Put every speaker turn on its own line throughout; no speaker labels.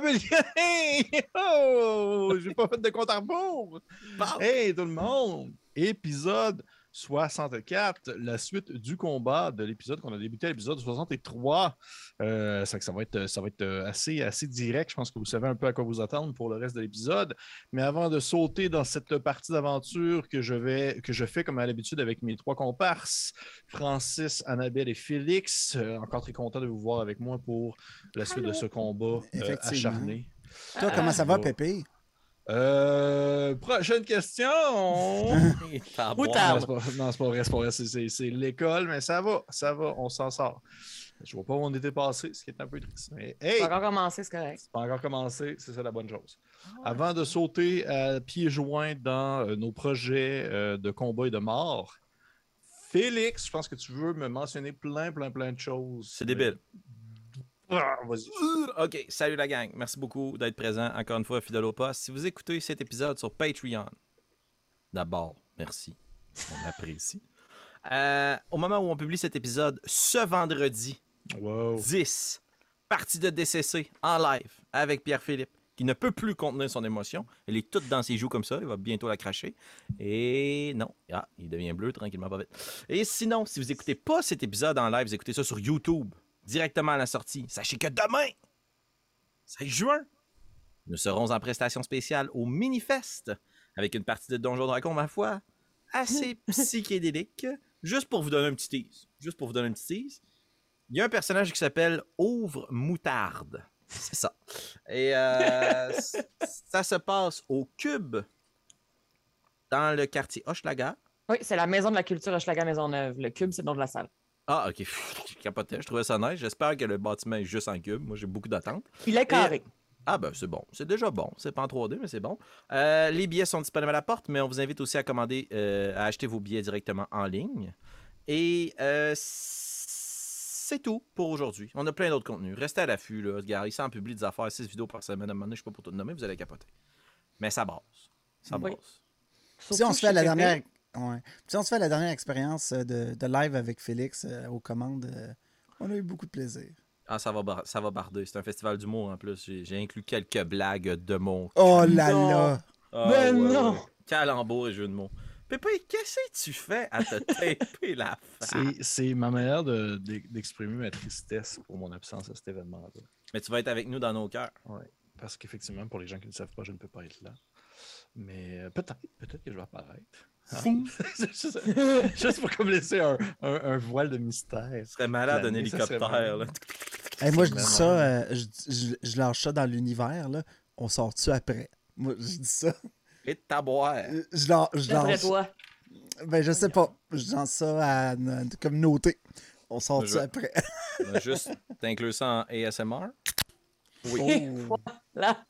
mais... oh, j'ai pas fait de compte à rebours. Hey, tout le monde! Épisode 64, la suite du combat de l'épisode qu'on a débuté à l'épisode 63. Euh, ça, ça, va être, ça va être assez, assez direct. Je pense que vous savez un peu à quoi vous attendre pour le reste de l'épisode. Mais avant de sauter dans cette partie d'aventure que je vais que je fais comme à l'habitude avec mes trois comparses, Francis, Annabelle et Félix, euh, encore très content de vous voir avec moi pour la suite de ce combat euh, acharné.
Toi, comment ça va, Pépé?
Euh, prochaine question. Non, c'est pas vrai, c'est pas vrai. C'est l'école, mais ça va, ça va, on s'en sort. Je vois pas où on était passé, ce qui est un peu triste. Mais hey!
C'est pas encore commencé, c'est correct.
C'est pas encore commencé, c'est ça la bonne chose. Avant de sauter à pieds joints dans euh, nos projets euh, de combat et de mort, Félix, je pense que tu veux me mentionner plein, plein, plein de choses.
C'est débile.
Ah.
OK, salut la gang. Merci beaucoup d'être présent encore une fois, fidèle au poste. Si vous écoutez cet épisode sur Patreon, d'abord, merci. On apprécie. Euh, au moment où on publie cet épisode, ce vendredi,
Wow.
10, partie de DCC en live avec Pierre-Philippe, qui ne peut plus contenir son émotion. Elle est toute dans ses joues comme ça. Il va bientôt la cracher. Et non. Ah, il devient bleu tranquillement, pas vite. Et sinon, si vous écoutez pas cet épisode en live, vous écoutez ça sur YouTube, directement à la sortie, sachez que demain, 16 juin, nous serons en prestation spéciale au Minifest avec une partie de Donjon Dragon, ma foi, assez psychédélique. Juste pour vous donner un petit tease. Juste pour vous donner un petit tease. Il y a un personnage qui s'appelle Ouvre Moutarde. C'est ça. Et euh, ça se passe au Cube, dans le quartier Hochelaga.
Oui, c'est la maison de la culture Hochelaga Maisonneuve. Le cube, c'est le nom de la salle.
Ah, ok. Je capotais. Je trouvais ça nice. J'espère que le bâtiment est juste en cube. Moi, j'ai beaucoup d'attentes.
Il est carré.
Ah ben c'est bon, c'est déjà bon. C'est pas en 3D, mais c'est bon. Euh, les billets sont disponibles à la porte, mais on vous invite aussi à commander, euh, à acheter vos billets directement en ligne. Et euh, c'est tout pour aujourd'hui. On a plein d'autres contenus. Restez à l'affût, là. Regarde, ici en publie des affaires, 6 vidéos par semaine. À un moment donné, je sais pas pour tout nommer, vous allez capoter. Mais ça base. Ça
Oui.
base.
Si on se fait la dernière. Ouais. Si on se fait la dernière expérience euh, de, de live avec Félix euh, aux commandes, euh, on a eu beaucoup de plaisir.
Ah, ça va, bar- ça va barder. C'est un festival d'humour en plus. J'ai inclus quelques blagues de mon
Oh là
Non.
là!
Ah,
Mais non!
Calembour et jeu de mots. Pépé, qu'est-ce que tu fais à te taper la face?
C'est- C'est ma manière de- de- d'exprimer ma tristesse pour mon absence à cet événement-là.
Mais tu vas être avec nous dans nos cœurs.
Ouais. Parce qu'effectivement, pour les gens qui ne savent pas, je ne peux pas être là. Mais peut-être, peut-être que je vais apparaître. Juste, juste pour comme laisser un, un- un voile de mystère.
Ce serait malade un hélicoptère. Là.
Hey, moi, je dis ça, euh, je, je- je lâche ça dans l'univers. là. On sort-tu après? Moi, je dis ça.
Et ta boire.
Euh, Je lance. Je lance
toi.
ben, je sais pas. Je lance ça à notre communauté. On sort-tu
Je-
après?
Juste t'inclure ça en ASMR.
Et voilà.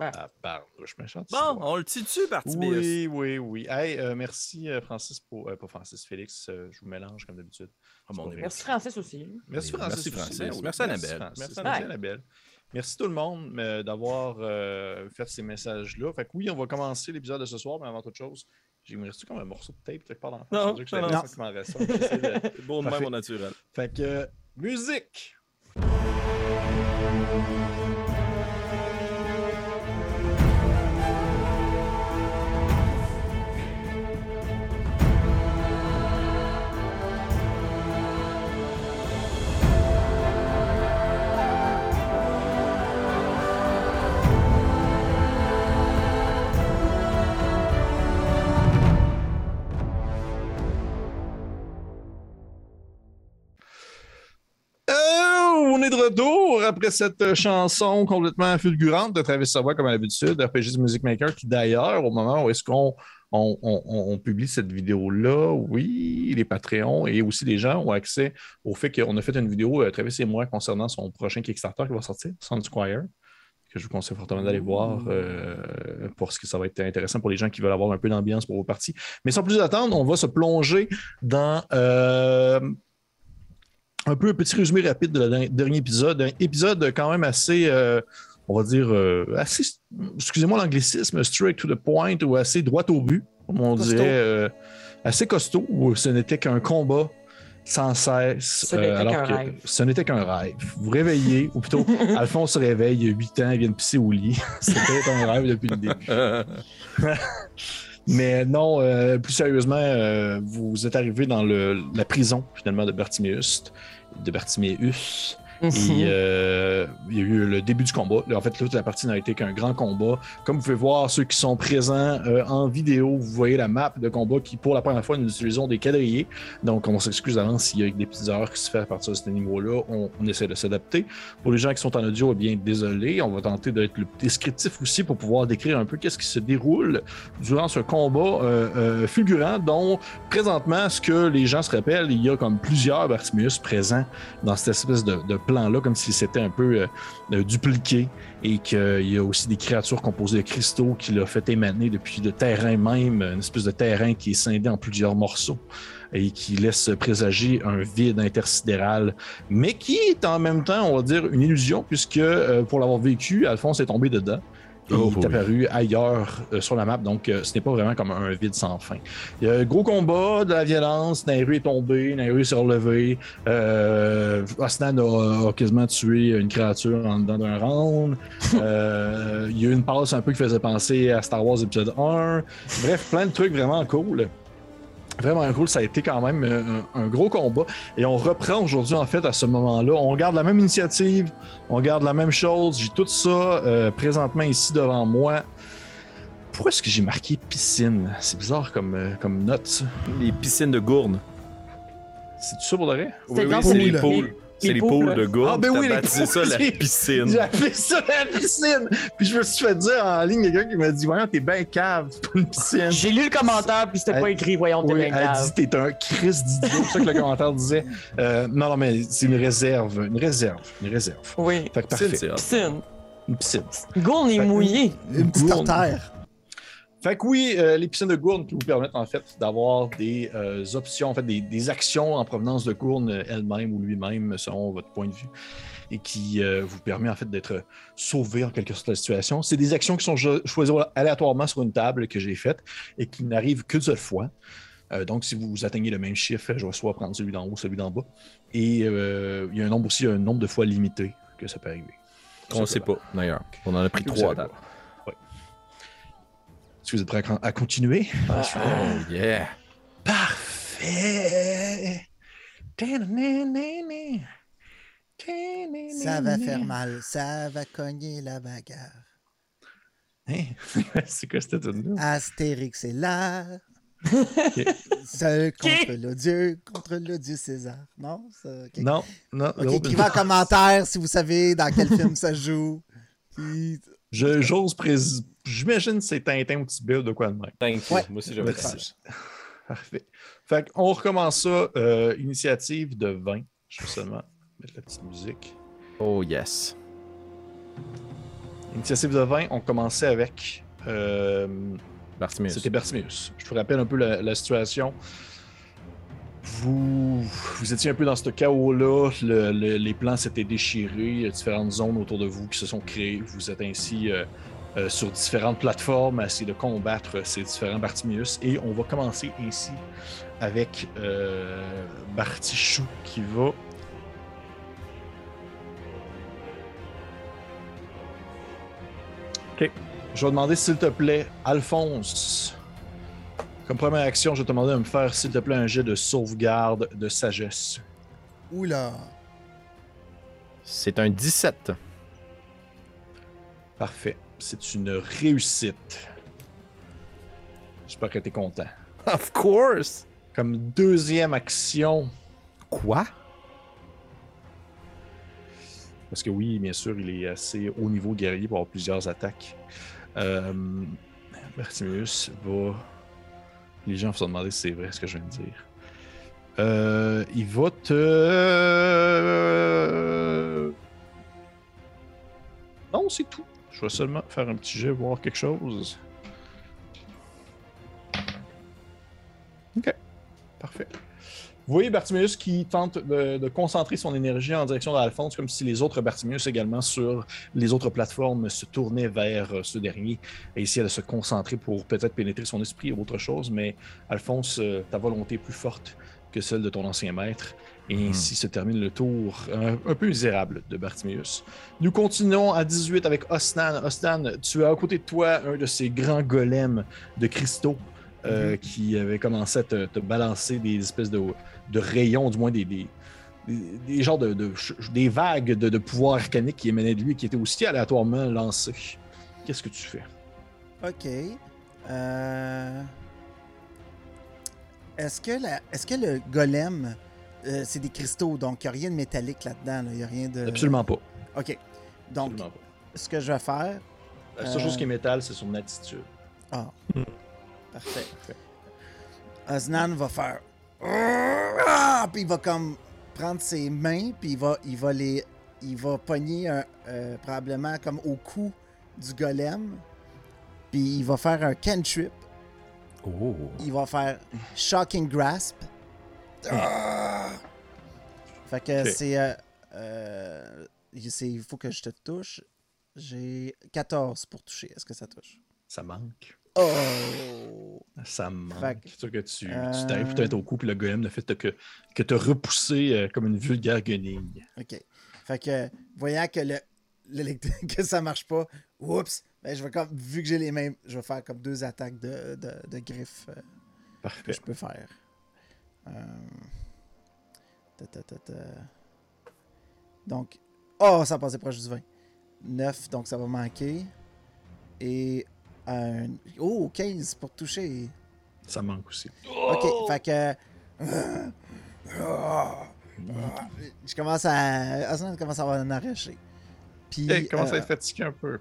Ah.
Ah, je suis méchant.
Bon, on le tue-tu, partie BS?
Oui, oui, oui. Hey, euh, merci euh, Francis pour. euh, pas Francis, Félix, euh, je vous mélange comme d'habitude.
Ah.
Merci Francis aussi.
Merci
Oui,
Francis.
merci,
aussi.
Francis.
Ben oui,
Merci, Annabelle.
Francis.
Merci,
Merci
Annabelle.
Merci tout le monde euh, d'avoir euh, fait ces messages-là. Fait que oui, on va commencer l'épisode de ce soir, mais avant toute chose, j'ai me reste comme un morceau de tape quelque part dans la?
Non,
que
non,
m'en reste un. J'essaie de-
C'est beau de même au naturel.
Fait que euh, musique! Retour après cette euh, chanson complètement fulgurante de Travis Savoie, comme à l'habitude, RPG Music Maker, qui d'ailleurs, au moment où est-ce qu'on on, on- on- on publie cette vidéo-là, oui, les Patreons et aussi les gens ont accès au fait qu'on a fait une vidéo, euh, Travis et moi, concernant son prochain Kickstarter qui va sortir, Sound Squire, que je vous conseille fortement d'aller voir euh, parce que ça va être intéressant pour les gens qui veulent avoir un peu d'ambiance pour vos parties. Mais sans plus attendre, on va se plonger dans euh, un peu un petit résumé rapide de la dernier épisode. Un épisode quand même assez, euh, on va dire, euh, assez, excusez-moi l'anglicisme, straight to the point ou assez droit au but, comme on
Costaud.
dirait, euh, assez costaud, où ce n'était qu'un combat sans cesse.
Ce n'était
alors
qu'un
que
rêve.
ce n'était qu'un rêve. Vous réveillez, ou plutôt, Alphonse se réveille, il y a 8 ans, il vient de pisser au lit. C'était un rêve depuis le début. Mais non, euh, plus sérieusement, euh, vous êtes arrivé dans le- la prison, finalement, de Bartiméus. De
Mhm.
Et euh, il y a eu le début du combat. En fait, toute la partie n'a été qu'un grand combat. Comme vous pouvez voir, ceux qui sont présents euh, en vidéo, vous voyez la map de combat qui, pour la première fois, nous utilisons des quadrillés. Donc, on s'excuse d'avance s'il y a des petites erreurs qui se font à partir de ce niveau-là. On, on essaie de s'adapter. Pour les gens qui sont en audio, eh bien, désolé. On va tenter d'être le descriptif aussi pour pouvoir décrire un peu qu'est-ce qui se déroule durant ce combat euh, fulgurant dont, présentement, ce que les gens se rappellent, il y a comme plusieurs Bartimius présents dans cette espèce de, de plan-là, comme si c'était un peu euh, euh, dupliqué et qu'il y a aussi des créatures composées de cristaux qui l'a fait émaner depuis le terrain même, une espèce de terrain qui est scindé en plusieurs morceaux et qui laisse présager un vide intersidéral, mais qui est en même temps, on va dire, une illusion, puisque euh, pour l'avoir vécu, Alphonse est tombé dedans. Et
Oh,
il est
oui.
apparu ailleurs euh, sur la map, donc euh, ce n'est pas vraiment comme un vide sans fin. Il y a un gros combat, de la violence, Nairu est tombé, Nairu s'est relevé, euh, Osnan a, a quasiment tué une créature en dedans d'un round, Euh, il y a eu une passe un peu qui faisait penser à Star Wars épisode 1, bref, plein de trucs vraiment cool. Vraiment cool, ça a été quand même euh, un, un gros combat. Et on reprend aujourd'hui, en fait, à ce moment-là. On garde la même initiative, on garde la même chose. J'ai tout ça euh, présentement ici devant moi. Pourquoi est-ce que j'ai marqué piscine? C'est bizarre comme, euh, comme note, ça.
Les piscines de gourne.
C'est ça pour de vrai?
Oui,
dans
oui, c'est
les poules.
Les
là.
de gourne.
Ah, ben oui, les
baptisé
poules,
ça la
j'ai-
piscine.
J'ai appelé ça la piscine! Puis je me suis fait dire en ligne, quelqu'un qui m'a dit Voyons, t'es bien cave, c'est pas une piscine.
J'ai lu le commentaire, puis c'était pas écrit, voyons, t'es
Oui,
bien
elle
grave.
dit t'es un Chris d'idiot, c'est ça que le commentaire disait. Euh, non, non, mais c'est une réserve, une réserve, une réserve.
Oui.
Fait que
Piscine,
parfait.
c'est hot.
Piscine.
Une piscine.
Gourne est
Fait-
mouillé.
Une petite
Gourde.
artère.
Fait que oui, euh, les piscines de Gourne qui vous permettent en fait d'avoir des euh, options, en fait des, des actions en provenance de Gourne elle-même ou lui-même selon votre point de vue et qui euh, vous permet en fait d'être sauvé en quelque sorte de la situation. C'est des actions qui sont choisies aléatoirement sur une table que j'ai faite et qui n'arrivent qu'une seule fois. Donc, si vous atteignez le même chiffre, je vais soit prendre celui d'en haut, celui d'en bas. Et il y a un nombre aussi, un nombre de fois limité que ça peut arriver.
On ne sait pas, d'ailleurs. On en a pris trois
Est-ce que vous êtes prêts à, à continuer?
Ah,
Oh, yeah.
Parfait.
Ça va faire mal. Ça va cogner la bagarre.
Hein? C'est quoi cette tune
Astérix est là. Seul contre l'odieux, contre l'odieux César. Non?
Non, non.
Écrivez en commentaire si vous savez dans quel film ça joue. Puis-
J'ose présumer. J'imagine que c'est Tintin ou Tibet de quoi de même.
Thank you.
Ouais.
Moi aussi, j'avais.
Parfait. Fait qu'on recommence ça. euh, initiative de 20. Je vais seulement mettre la petite musique.
Oh, yes.
Initiative de 20, on commençait avec. euh,
Bartimeus.
C'était Bartimeus. Je vous rappelle un peu la, la situation. Vous, étiez un peu dans ce chaos-là. Le- le- les plans s'étaient déchirés. Il y a différentes zones autour de vous qui se sont créées. Vous êtes ainsi euh, euh, sur différentes plateformes à essayer de combattre ces différents Bartimeus. Et on va commencer ainsi avec euh, Bartichou qui va. Ok. Je vais demander, s'il te plaît, Alphonse. Comme première action, je vais te demander de me faire, s'il te plaît, un jet de sauvegarde de sagesse.
Oula.
C'est un 17.
Parfait. C'est une réussite. J'espère que tu es content.
Of course.
Comme deuxième action,
Quoi?
parce que oui, bien sûr, il est assez haut niveau guerrier pour avoir plusieurs attaques. Euh, va. Les gens vont se demander si c'est vrai ce que je viens de dire. Euh, il va te. Non, c'est tout. Je vais seulement faire un petit jet, voir quelque chose. Ok, parfait. Vous voyez Bartimeus qui tente de, de concentrer son énergie en direction d'Alphonse, comme si les autres Bartimeus également sur les autres plateformes se tournaient vers euh, ce dernier et essayaient de se concentrer pour peut-être pénétrer son esprit ou autre chose. Mais Alphonse, euh, ta volonté est plus forte que celle de ton ancien maître. Et ainsi se termine le tour un, un peu misérable de Bartimius. Nous continuons à 18 avec Osnan. Osnan, tu as à côté de toi un de ces grands golems de cristaux euh, qui avait commencé à te, te balancer des espèces de, de rayons, du moins des, des, des- des genres de, de- des vagues de, de pouvoir arcanique qui émanaient de lui et qui étaient aussi aléatoirement lancés. Qu'est-ce que tu fais?
Ok. Euh... Est-ce que, la... Est-ce que le golem, euh, c'est des cristaux, donc il n'y a rien de métallique là-dedans, il n'y a rien de...
Absolument pas.
Ok. Donc,
Absolument pas.
ce que je vais faire...
La seule
Euh,
chose qui est métal, c'est son attitude.
Ah. Parfait. Osnan va faire... Ah! Puis il va comme prendre ses mains, puis il va, il va les... Il va pogner un, euh, probablement comme au cou du golem. Puis il va faire un cantrip.
Oh.
il va faire Shocking Grasp. Ah! Fait que c'est. euh, euh, c'est- Il faut que je te touche. J'ai 14 pour toucher. Est-ce que ça touche?
Ça manque.
Oh!
Ça manque. C'est sûr que tu,
Euh,
tu t'arrives tout à être au coup, puis le golem ne fait que, que te repousser euh, comme une vulgaire guenille.
OK. Fait que, voyant que le, que ça marche pas, oups! Ben, je vais comme, vu que j'ai les mêmes, je vais faire comme deux attaques de, de, de griffes euh, que je peux faire. Euh, ta, ta, ta. Donc, oh, ça a passé proche du 20. 9, donc ça va manquer. Et un. Oh, 15 pour toucher.
Ça manque aussi.
Ok, fait que. Je commence à. Aslan commence à avoir un arraché. Puis.
Hey, commence à
euh,
être fatigué un peu.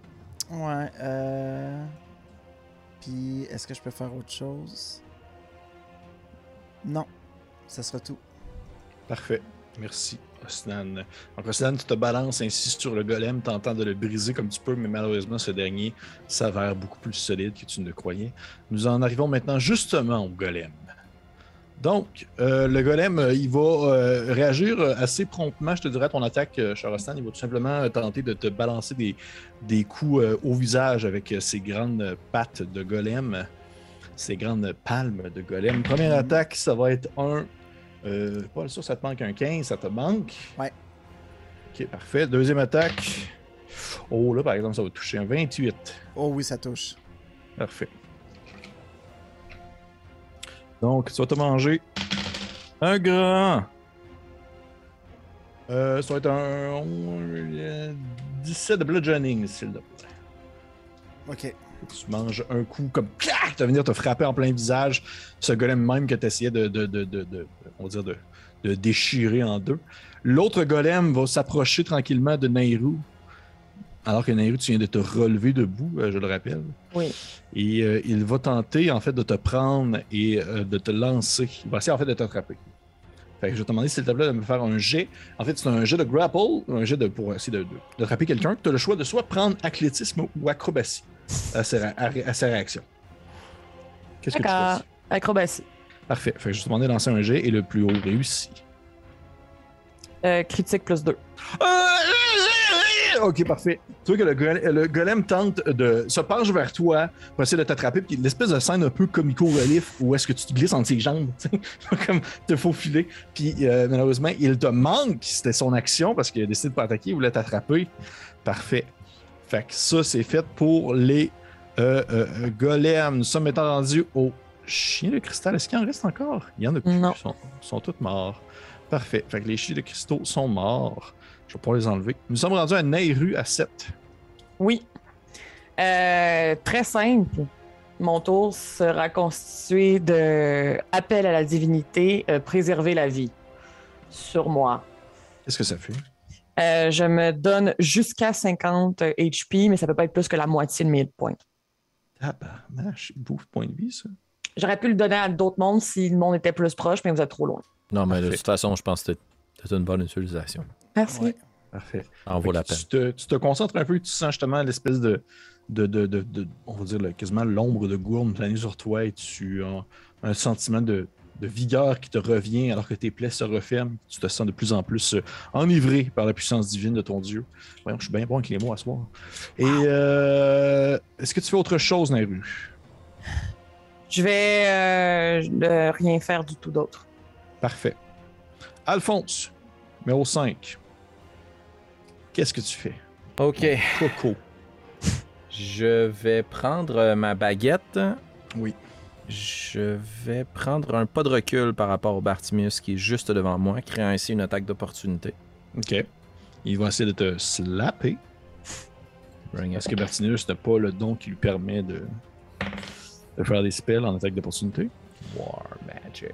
Ouais, euh. Puis, est-ce que je peux faire autre chose? Non. Ça sera tout.
Parfait. Merci, Osnan. Donc, Osnan, tu te balances ainsi sur le golem, tentant de le briser comme tu peux, mais malheureusement, ce dernier s'avère beaucoup plus solide que tu ne croyais. Nous en arrivons maintenant justement au golem. Donc, euh, le golem, euh, il va euh, réagir assez promptement, je te dirais, ton attaque, cher Osnan. Il va tout simplement tenter de te balancer des, des coups au visage avec ses grandes pattes de golem, ses grandes palmes de golem. Première attaque, ça va être un euh, pas sûr, ça te manque un 15, ça te manque?
Ouais.
Ok, parfait. Deuxième attaque. Oh, là, par exemple, ça va toucher un 28.
Oh oui, ça touche.
Parfait. Donc, tu vas te manger un grand. Euh, ça va être un euh, 17 de bludgeoning, s'il te plaît.
Ok.
Tu manges un coup comme clac, tu vas venir te frapper en plein visage. Ce golem même que tu essayais de, de, de, de, de- on va dire de, de déchirer en deux. L'autre golem va s'approcher tranquillement de Nairou. Alors que Nairou, tu viens de te relever debout, euh, je le rappelle.
Oui.
Et euh, il va tenter en fait de te prendre et euh, de te lancer. Il va essayer en fait de t'attraper. Fait que je vais te demander s'il te plaît de me faire un jet. En fait, c'est un jet de grapple, un jet de, pour essayer de- de- d'attraper quelqu'un. Tu as le choix de soit prendre athlétisme ou acrobatie à sa, à- à sa réaction. Qu'est-ce que tu fais?
Acrobatie.
Parfait. Fait que je vais te demander de lancer un jet et le plus haut réussi.
Euh, critique plus 2.
Ok, parfait. Tu vois que le, gole- le golem tente de se penche vers toi pour essayer de t'attraper, puis l'espèce de scène un peu comico-relief où est-ce que tu te glisses entre ses jambes, comme te faufiler. Puis euh, malheureusement, il te manque, c'était son action parce qu'il a décidé de pas attaquer, il voulait t'attraper. Parfait. Fait que ça, c'est fait pour les euh, euh, euh, golems. Nous sommes maintenant rendus au chien de cristal. Est-ce qu'il en reste encore? Il y en a plus.
Non.
Ils sont, tous morts. Parfait. Fait que les chiens de cristaux sont morts. Je vais pouvoir les enlever. Nous sommes rendus à Nairu à 7.
Oui. Euh, très simple. Mon tour sera constitué de appel à la divinité, euh, préserver la vie sur moi.
Qu'est-ce que ça fait?
Euh, je me donne jusqu'à 50 HP, mais ça peut pas être plus que la moitié de mes points.
Tabarnache, il bouffe point de vie, ça.
J'aurais pu le donner à d'autres mondes si le monde était plus proche, mais vous êtes trop loin.
Non, mais de toute façon, je pense que c'est une bonne utilisation.
Merci.
Ouais.
Parfait.
Ça en vaut la peine.
Tu te, tu te concentres un peu, tu sens justement l'espèce de, de, de, de- de- on va dire quasiment l'ombre de gourne planer sur toi et tu as un sentiment de, de vigueur qui te revient alors que tes plaies se referment. Tu te sens de plus en plus euh, enivré par la puissance divine de ton Dieu. Voyons, je suis bien bon avec les mots à soir. Et euh, est-ce que tu fais autre chose, Nairu?
Je vais euh, euh, rien faire du tout d'autre.
Parfait. Alphonse, numéro 5. Qu'est-ce que tu fais?
Ok.
Coco.
Je vais prendre ma baguette.
Oui.
Je vais prendre un pas de recul par rapport au Bartimius qui est juste devant moi, créant ainsi une attaque d'opportunité.
OK. Il va essayer de te slapper. Parce que Bertinus n'a pas le don qui lui permet de, de faire des spells en attaque d'opportunité?
War Magic.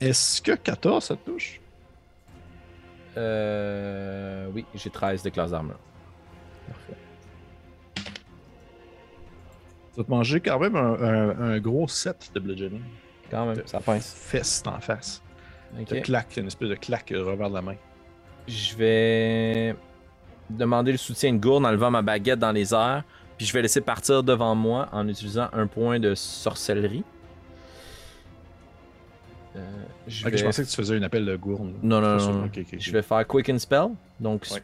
Est-ce que 14, ça te touche?
Euh. Oui, j'ai 13 de classe d'armure.
Parfait. Tu vas te manger quand même un, un- un gros set de bludgeoning.
Quand même, ça pince.
Fesse en face. Claque, une espèce de claque revers de la main.
Je vais demander le soutien de Gourde en levant ma baguette dans les airs. Puis je vais laisser partir devant moi en utilisant un point de sorcellerie. Euh, je,
Ok,
vais...
je pensais que tu faisais un appel de gourne.
Non, non, non, non. Je vais faire Quicken Spell. Donc,
Ouais.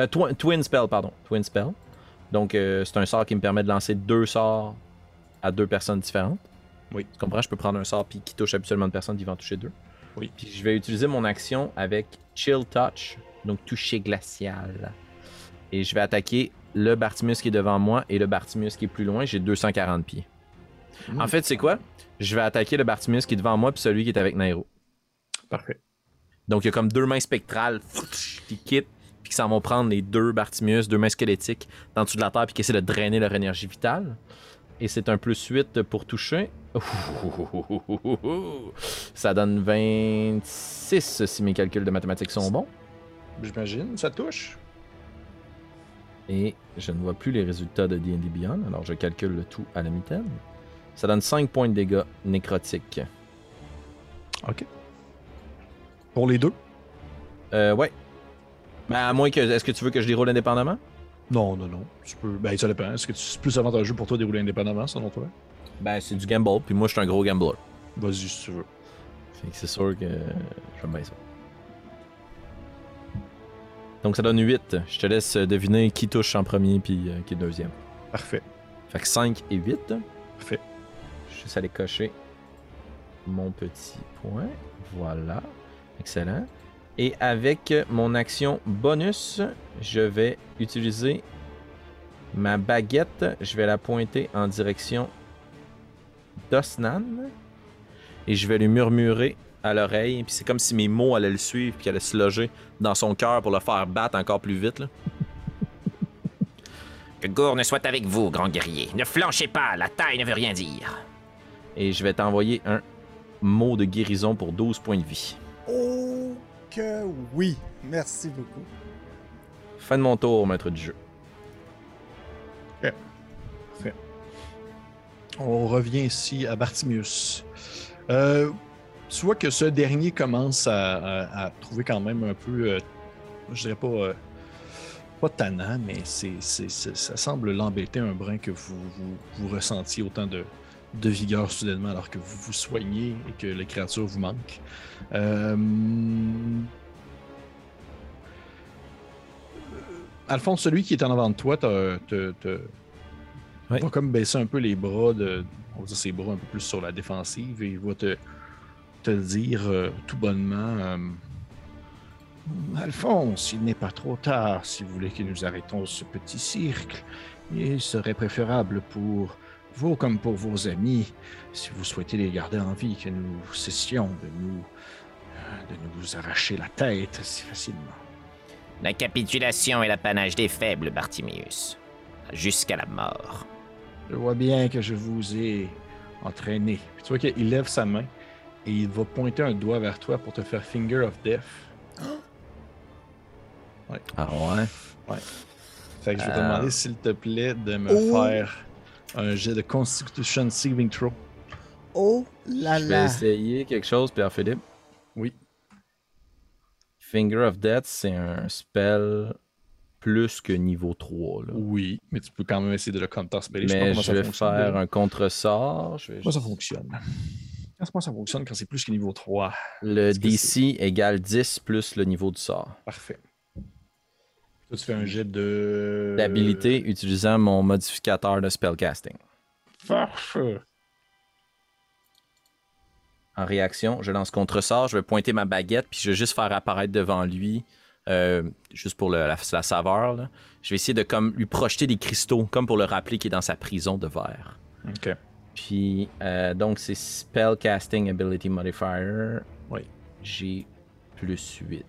Euh, twi- Twin Spell, pardon. Twin Spell. Donc, euh, c'est un sort qui me permet de lancer deux sorts à deux personnes différentes.
Oui.
Tu comprends? Je peux prendre un sort puis qui touche habituellement une personne qui va en toucher deux.
Oui.
Puis je vais utiliser mon action avec Chill Touch, donc toucher glacial. Et je vais attaquer le Bartimus qui est devant moi et le Bartimus qui est plus loin. J'ai 240 pieds.
Mm.
En fait, c'est quoi? Je vais attaquer le Bartimus qui est devant moi puis celui qui est avec Nairo.
Parfait.
Donc, il y a comme deux mains spectrales qui quittent, puis qui s'en vont prendre les deux Bartimius, deux mains squelettiques, dans le dessous de la terre, puis qui essaient de drainer leur énergie vitale. Et c'est un plus 8 pour toucher. Ça donne 26 si mes calculs de mathématiques sont bons.
J'imagine, ça touche?
Et je ne vois plus les résultats de D&D Beyond, alors je calcule le tout à la mitaine. Ça donne 5 points de dégâts nécrotiques.
Ok. Pour les deux?
Euh, ouais. Ben, à moins que... Est-ce que tu veux que je les roule indépendamment?
Non, non, non. Tu peux. Ben, ça dépend. Est-ce que c'est plus avantageux pour toi de dérouler indépendamment, selon toi?
Ben, c'est du gamble, puis moi, je suis un gros gambler.
Vas-y si tu veux.
Fait que c'est sûr que j'aime bien ça. Donc ça donne 8. Je te laisse deviner qui touche en premier puis euh, qui est deuxième.
Parfait.
Fait que 5 et 8.
Parfait.
Je suis juste allé cocher mon petit point. Voilà. Excellent. Et avec mon action bonus, je vais utiliser ma baguette. Je vais la pointer en direction d'Osnan. Et je vais lui murmurer à l'oreille. Puis c'est comme si mes mots allaient le suivre puis allaient se loger dans son cœur pour le faire battre encore plus vite. Là.
Que Gourne soit avec vous, grand guerrier. Ne flanchez pas, la taille ne veut rien dire.
Et je vais t'envoyer un mot de guérison pour 12 points de vie.
Oh que oui. Merci beaucoup.
Fin de mon tour, maître du jeu.
On revient ici à Bartimius. Euh, tu vois que ce dernier commence à, à- à trouver quand même un peu, euh, je dirais pas, euh, pas tannant, mais c'est- ça semble l'embêter un brin que vous, vous, vous ressentiez autant de, de vigueur soudainement alors que vous vous soignez et que les créatures vous manquent. Euh, Alphonse, celui qui est en avant de toi, te,
Oui.
va comme baisser un peu les bras, de, on va dire ses bras un peu plus sur la défensive et il va te, te dire euh, tout bonnement euh, Alphonse, il n'est pas trop tard si vous voulez que nous arrêtons ce petit cirque. Il serait préférable pour vous comme pour vos amis, si vous souhaitez les garder en vie, que nous cessions de nous, de nous arracher la tête si facilement.
La capitulation est l'apanage des faibles, Bartimius. Jusqu'à la mort.
Je vois bien que je vous ai entraîné. Puis tu vois qu'il lève sa main et il va pointer un doigt vers toi pour te faire Finger of Death.
Ah ouais?
Fait que je vais te
Euh.
demander, s'il te plaît, de me
Oh.
faire un jet de Constitution Saving Throw.
Oh là
Je vais
là.
essayer quelque chose, Pierre-Philippe.
Oui.
Finger of Death, c'est un spell plus que niveau 3. Là.
Oui, mais tu peux quand même essayer de le counterspell. sais pas
Mais je
ça
vais faire un contre-sort. Je vais
Comment ça fonctionne? Comment ça fonctionne quand c'est plus que niveau 3?
Le DC égale 10 plus le niveau du sort.
Parfait. Toi, tu fais un jet de...
D'habilité utilisant mon modificateur de spellcasting.
Parfait.
en réaction, je lance contre-sort, je vais pointer ma baguette, puis je vais juste faire apparaître devant lui, euh, juste pour le- la, la saveur. là. Je vais essayer de comme lui projeter des cristaux, comme pour le rappeler qu'il est dans sa prison de verre.
Ok.
Puis, euh, donc, c'est Spell Casting Ability Modifier.
Oui.
J'ai plus 8.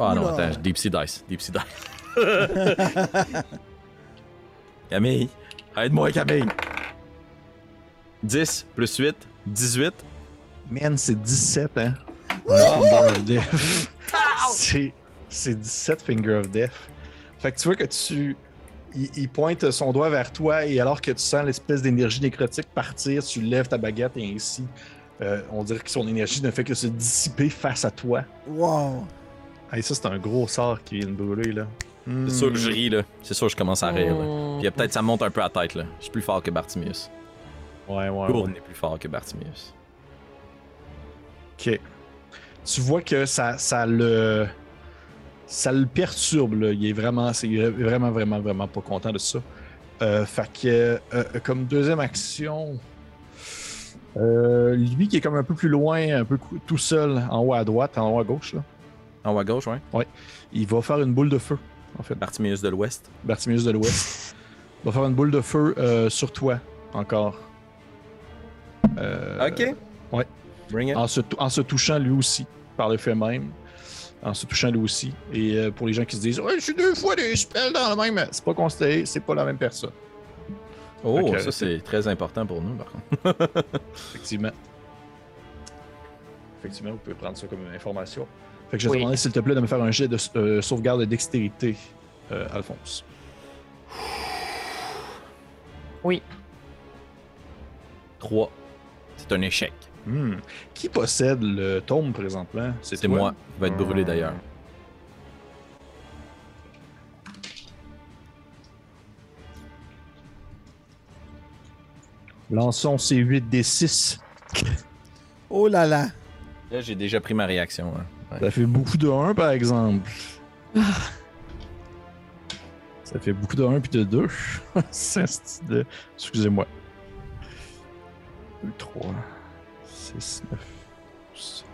Ah non, attends, Deep Sea Dice. Deep Sea Dice. Camille, aide-moi, Camille. 10 plus 8, 18.
Man, c'est 17, hein? Finger of Death. C'est, c'est 17 Finger of Death. Fait que tu vois que tu. Il, il pointe son doigt vers toi et alors que tu sens l'espèce d'énergie nécrotique partir, tu lèves ta baguette et ainsi, euh, on dirait que son énergie ne fait que se dissiper face à toi.
Wow!
Hey, ça, c'est un gros sort qui vient de brûler, là.
C'est sûr que je ris, là. C'est sûr que je commence à rire, là.
Hmm.
Puis euh, peut-être ça monte un peu à la tête, là. Je suis plus fort que Bartimius.
Ouais, ouais.
Gourne
ouais.
est plus fort que Bartimius.
Ok. Tu vois que ça, ça le. Ça le perturbe, là. Il est vraiment, c'est vraiment, vraiment, vraiment pas content de ça. Euh, fait que, euh, comme deuxième action, euh, lui qui est comme un peu plus loin, un peu tout seul, en haut à droite, en haut à gauche, là,
En haut à gauche, ouais.
il va faire une boule de feu, en fait.
Bartimius de l'Ouest.
Bartimius de l'Ouest. Il va faire une boule de feu euh, sur toi, encore. Euh,
ok.
ouais.
Bring it.
en se, tou- en se touchant lui aussi, par le fait même. En se touchant lui aussi. Et euh, pour les gens qui se disent Ouais, je suis deux fois des spells dans le même. C'est pas considéré, c'est pas la même personne.
Oh, ça c'est très important pour nous, par contre.
Effectivement. Effectivement, vous pouvez prendre ça comme une information. Fait que je vais
Oui.
te demander, s'il te plaît, de me faire un jet de euh, sauvegarde de dextérité, euh, Alphonse.
Oui.
3. C'est un échec.
Hmm. Qui possède le tome présentement?
C'est moi. Il va être brûlé d'ailleurs.
Lançons ces 8 des 6.
Oh là là!
Là, j'ai déjà pris ma réaction. hein. Ouais.
Ça fait beaucoup de 1 par exemple. Ça fait beaucoup de 1 puis de 2. C'est de... Excusez-moi. 2, 3, 6, 9, 16.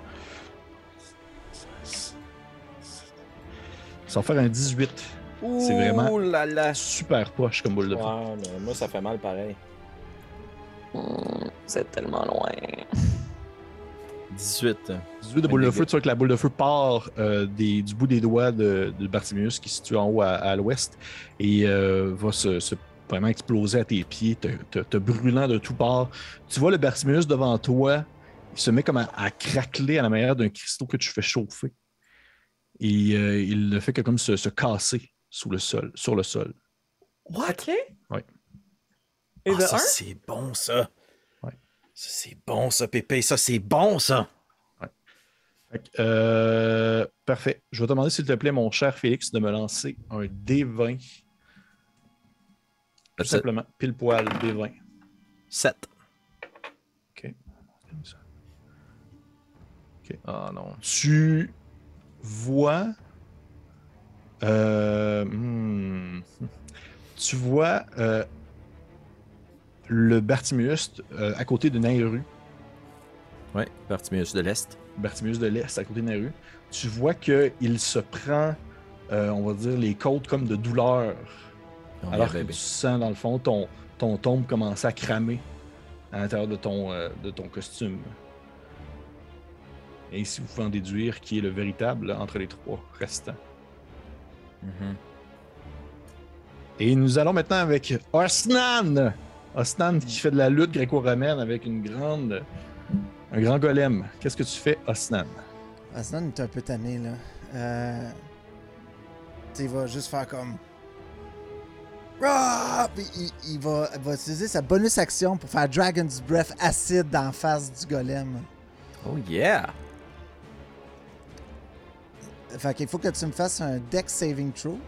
Ça va faire un 18. C'est vraiment-
Ouh là là.
Super poche comme boule de feu.
Ouais, mais moi, ça fait mal pareil.
Hmm, C'est tellement loin.
18.
18 de boule de feu, tu vois que la boule de feu part euh, des- du bout des doigts de, de Bartimius qui se situe en haut à, à l'ouest et euh, va se, se vraiment exploser à tes pieds, te, te- te brûlant de tout part. Tu vois le Bartimius devant toi, il se met comme à, à craqueler à la manière d'un cristaux que tu fais chauffer. Et euh, il ne fait que comme se, se casser sous le sol, sur le sol. Ouais.
Et
Ah, ça, c'est bon, ça.
Ouais.
Ça, c'est bon, ça, Pépé. Ça, c'est bon, ça.
Fait que, euh, parfait. Je vais te demander, s'il te plaît, mon cher Félix, de me lancer un D20. Tout simplement, pile poil D20.
7.
OK.
Ah non.
Tu vois. euh, hmm, tu vois euh, le Bartimius euh, à côté de Nairu,
Ouais, Bartimius de l'Est.
Bartimius de l'Est à côté de Nairu. Tu vois qu'il se prend, euh, on va dire, les côtes comme de douleur.
Oh,
alors que tu sens, dans le fond, ton, ton tombe commencer à cramer à l'intérieur de ton, euh, de ton costume. Et ici, vous pouvez en déduire qui est le véritable là, entre les trois restants.
Mhm.
Et nous allons maintenant avec Osnan. Osnan qui fait de la lutte gréco-romaine avec une grande, un grand golem. Qu'est-ce que tu fais, Osnan?
Aslan est un peu tanné, là. Euh... Tu sais, il va juste faire comme. Ah! Puis il, il va, il va utiliser sa bonus action pour faire Dragon's Breath acide dans la face du golem.
Oh yeah!
Fait qu'il faut que tu me fasses un Dex Saving Throw.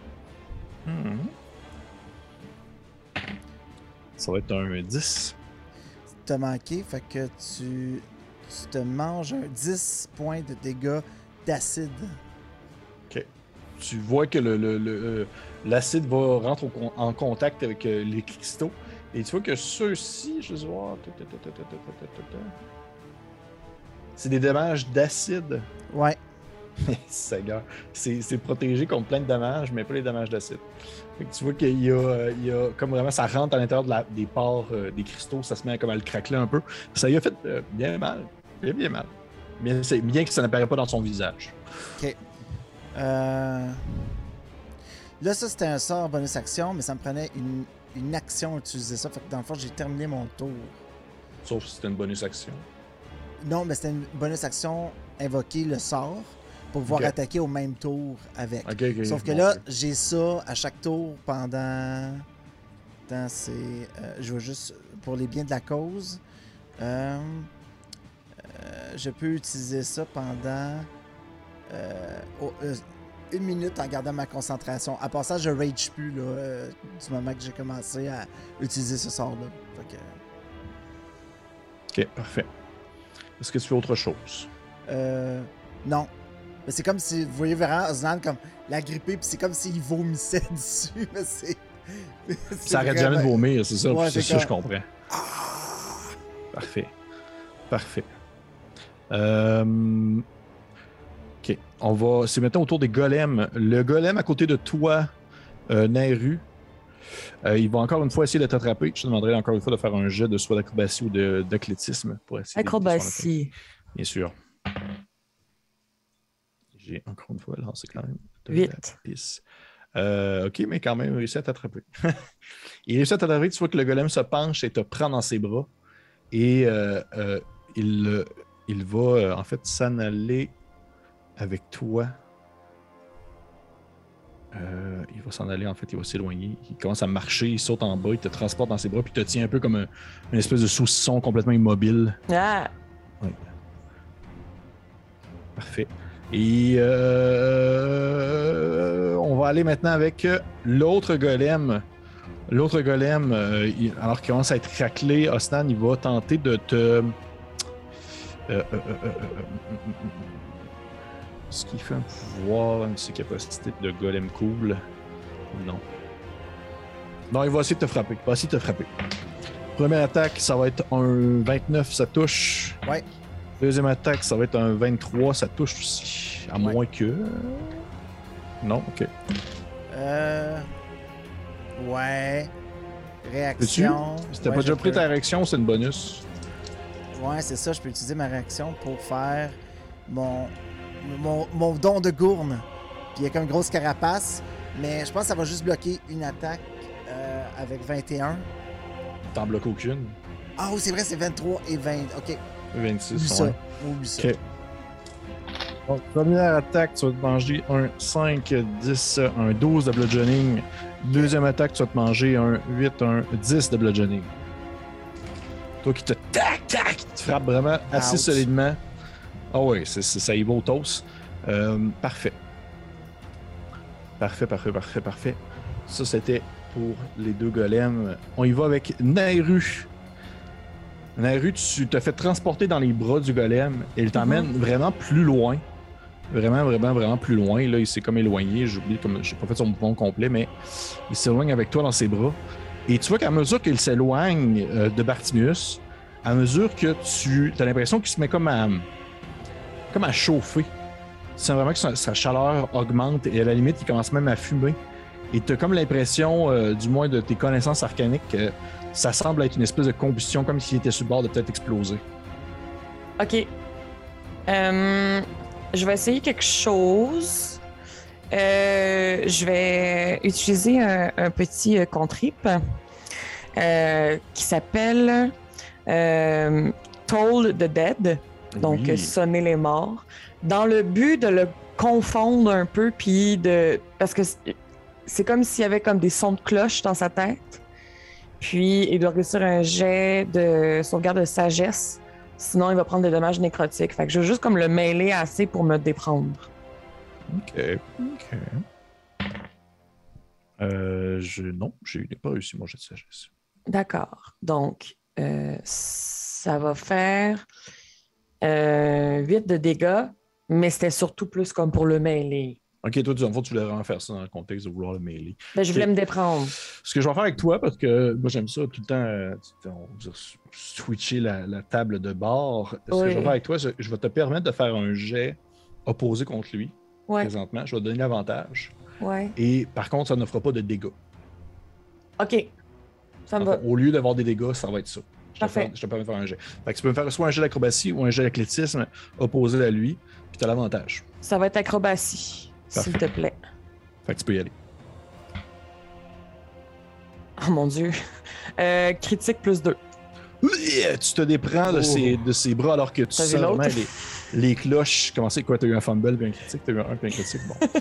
Ça va être un 10.
T'as manqué, fait que tu, te manges un 10 points de dégâts d'acide. Ok.
Tu vois que euh, l'acide va rentrer en contact avec euh, les cristaux. Et tu vois que ceux-ci, je vais voir. C'est des dommages d'acide.
Ouais.
Seigneur, c'est protégé contre plein de dommages, mais pas les dommages d'acide. Fait que tu vois qu'il y euh, y a comme vraiment ça rentre à l'intérieur de la- des pores euh, des cristaux, ça se met comme à le craqueler un peu. Ça lui a fait euh, bien mal. Bien, bien mal. Bien, c'est bien que ça n'apparaît pas dans son visage.
Euh... Là, ça, c'était un sort bonus action, mais ça me prenait une, une action à utiliser ça. Fait que dans le fond, j'ai terminé mon tour.
Sauf si c'était une bonus action.
Non, mais c'était une bonus action invoquer le sort pour pouvoir attaquer au même tour avec. Sauf que
bon,
là, j'ai ça à chaque tour pendant. Attends, c'est. euh, je veux juste. Pour les biens de la cause. euh, euh, je peux utiliser ça pendant. oh, une minute en gardant ma concentration. À part ça, je rage plus là, du moment que j'ai commencé à utiliser ce sort-là. Que,
Ok, parfait. Est-ce que tu fais autre chose?
euh, non. Mais c'est comme si, vous voyez vraiment Osnan comme la gripper, puis c'est comme s'il vomissait dessus. Mais c'est.
Ça arrête jamais de vomir, c'est ça?
Ouais,
c'est ça, je
comme-
comprends. Parfait. Parfait. Euh, Ok. On va. C'est maintenant autour des golems. Le golem à côté de toi, euh, Nairu, euh, il va encore une fois essayer de t'attraper. Je te demanderai encore une fois de faire un jet de soit d'acrobatie ou d'athlétisme pour essayer.
Acrobatie.
Bien sûr. J'ai encore une fois lancé quand même. de
Huit.
la pisse. Euh, ok, mais quand même réussi à t'attraper. il réussit à t'attraper, tu vois que le golem se penche et te prend dans ses bras. Et euh, euh, il, euh, il va euh, en fait s'en aller avec toi. Euh, il va s'en aller, en fait, il va s'éloigner. Il commence à marcher, il saute en bas, il te transporte dans ses bras, puis il te tient un peu comme un- une espèce de saucisson complètement immobile.
Ah,
Parfait. Et euh, on va aller maintenant avec euh, l'autre golem. L'autre golem, euh, alors qu'il commence à être raclé, Osnan, il va tenter de te. Euh, euh, euh, Est-ce qu'il fait un pouvoir, une capacités de golem cool Non. Non, il va essayer de te frapper. Il va essayer de te frapper. Première attaque, ça va être un 29, ça touche.
Ouais.
Deuxième attaque, ça va être un 23, ça touche aussi. À
Ouais.
moins que. Non, ok.
Euh. Ouais. Réaction.
Si t'as
Ouais,
pas déjà pris
peux.
ta réaction, c'est une bonus.
Ouais, c'est ça. Je peux utiliser ma réaction pour faire mon, mon, mon don de gourne. Puis il y a comme une grosse carapace. Mais je pense que ça va juste bloquer une attaque euh, avec 21.
T'en bloques aucune.
Ah oui, c'est vrai, c'est 23 et 20. Ok,
26.
oublie ça.
ouais.
Oublie ça.
Ok. Donc, première attaque, tu vas te manger un 5, 10, un 12 de bludgeoning. Deuxième attaque, tu vas te manger un 8, un 10 de bludgeoning. Toi qui te tac, tac, qui te frappe vraiment assez
Ouch.
solidement. Ah oui, c'est, c'est- ça y va au toast. Euh, parfait. Parfait, parfait, parfait, parfait. Ça, c'était pour les deux golems. On y va avec Nairu. Nairu, tu te fais transporter dans les bras du golem et il t'emmène vraiment plus loin. Vraiment, vraiment, vraiment plus loin. Là, il s'est comme éloigné. J'ai oublié, comme j'ai pas fait son mouvement complet, mais il s'éloigne avec toi dans ses bras. Et tu vois qu'à mesure qu'il s'éloigne euh, de Bartimius, à mesure que tu as l'impression qu'il se met comme à, comme à chauffer. C'est vraiment que sa, sa chaleur augmente et à la limite, il commence même à fumer. Et tu as comme l'impression, euh, du moins de tes connaissances arcaniques, que ça semble être une espèce de combustion, comme s'il était sur le bord de peut-être exploser.
OK. Euh, je vais essayer quelque chose. Euh, je vais utiliser un, un petit contrip qui s'appelle Toll the Dead, donc
Oui.
sonner les morts, dans le but de le confondre un peu, puis de. Parce que c'est- comme s'il y avait comme des sons de cloche dans sa tête. Puis il doit réussir un jet de sauvegarde de sagesse. Sinon, il va prendre des dommages nécrotiques. Fait que je veux juste comme le mêler assez pour me déprendre.
Ok. Ok. Euh, je... Non, je n'ai pas réussi mon jet de sagesse.
D'accord. Donc, euh, ça va faire euh, 8 de dégâts, mais c'était surtout plus comme pour le mêler.
Ok, toi, tu, en fait, tu voulais vraiment faire ça dans le contexte de vouloir le mêler.
Ben, je voulais me déprendre.
Ce que je vais faire avec toi, parce que moi j'aime ça tout le temps, euh, on va dire, switcher la, la table de bord. Ce que je vais faire avec toi, je, je vais te permettre de faire un jet opposé contre lui
Ouais,
présentement. Je vais te donner l'avantage.
ouais.
Et par contre, ça ne fera pas de dégâts.
OK. Ça me va.
Au lieu d'avoir des dégâts, ça va être ça. Je te, je permets de faire un jet. Fait que tu peux me faire soit un jet d'acrobatie ou un jet d'athlétisme opposé à lui, puis tu as l'avantage.
Ça va être acrobatie, s'il te plaît.
Fait que tu peux y aller.
Oh mon Dieu. Euh, critique plus 2.
Tu te déprends de,
Oh.
ses, de ses bras alors que tu sens vraiment les, les cloches. Comment c'est quoi? T'as eu un fumble puis un critique, t'as eu un puis un critique. Bon. tu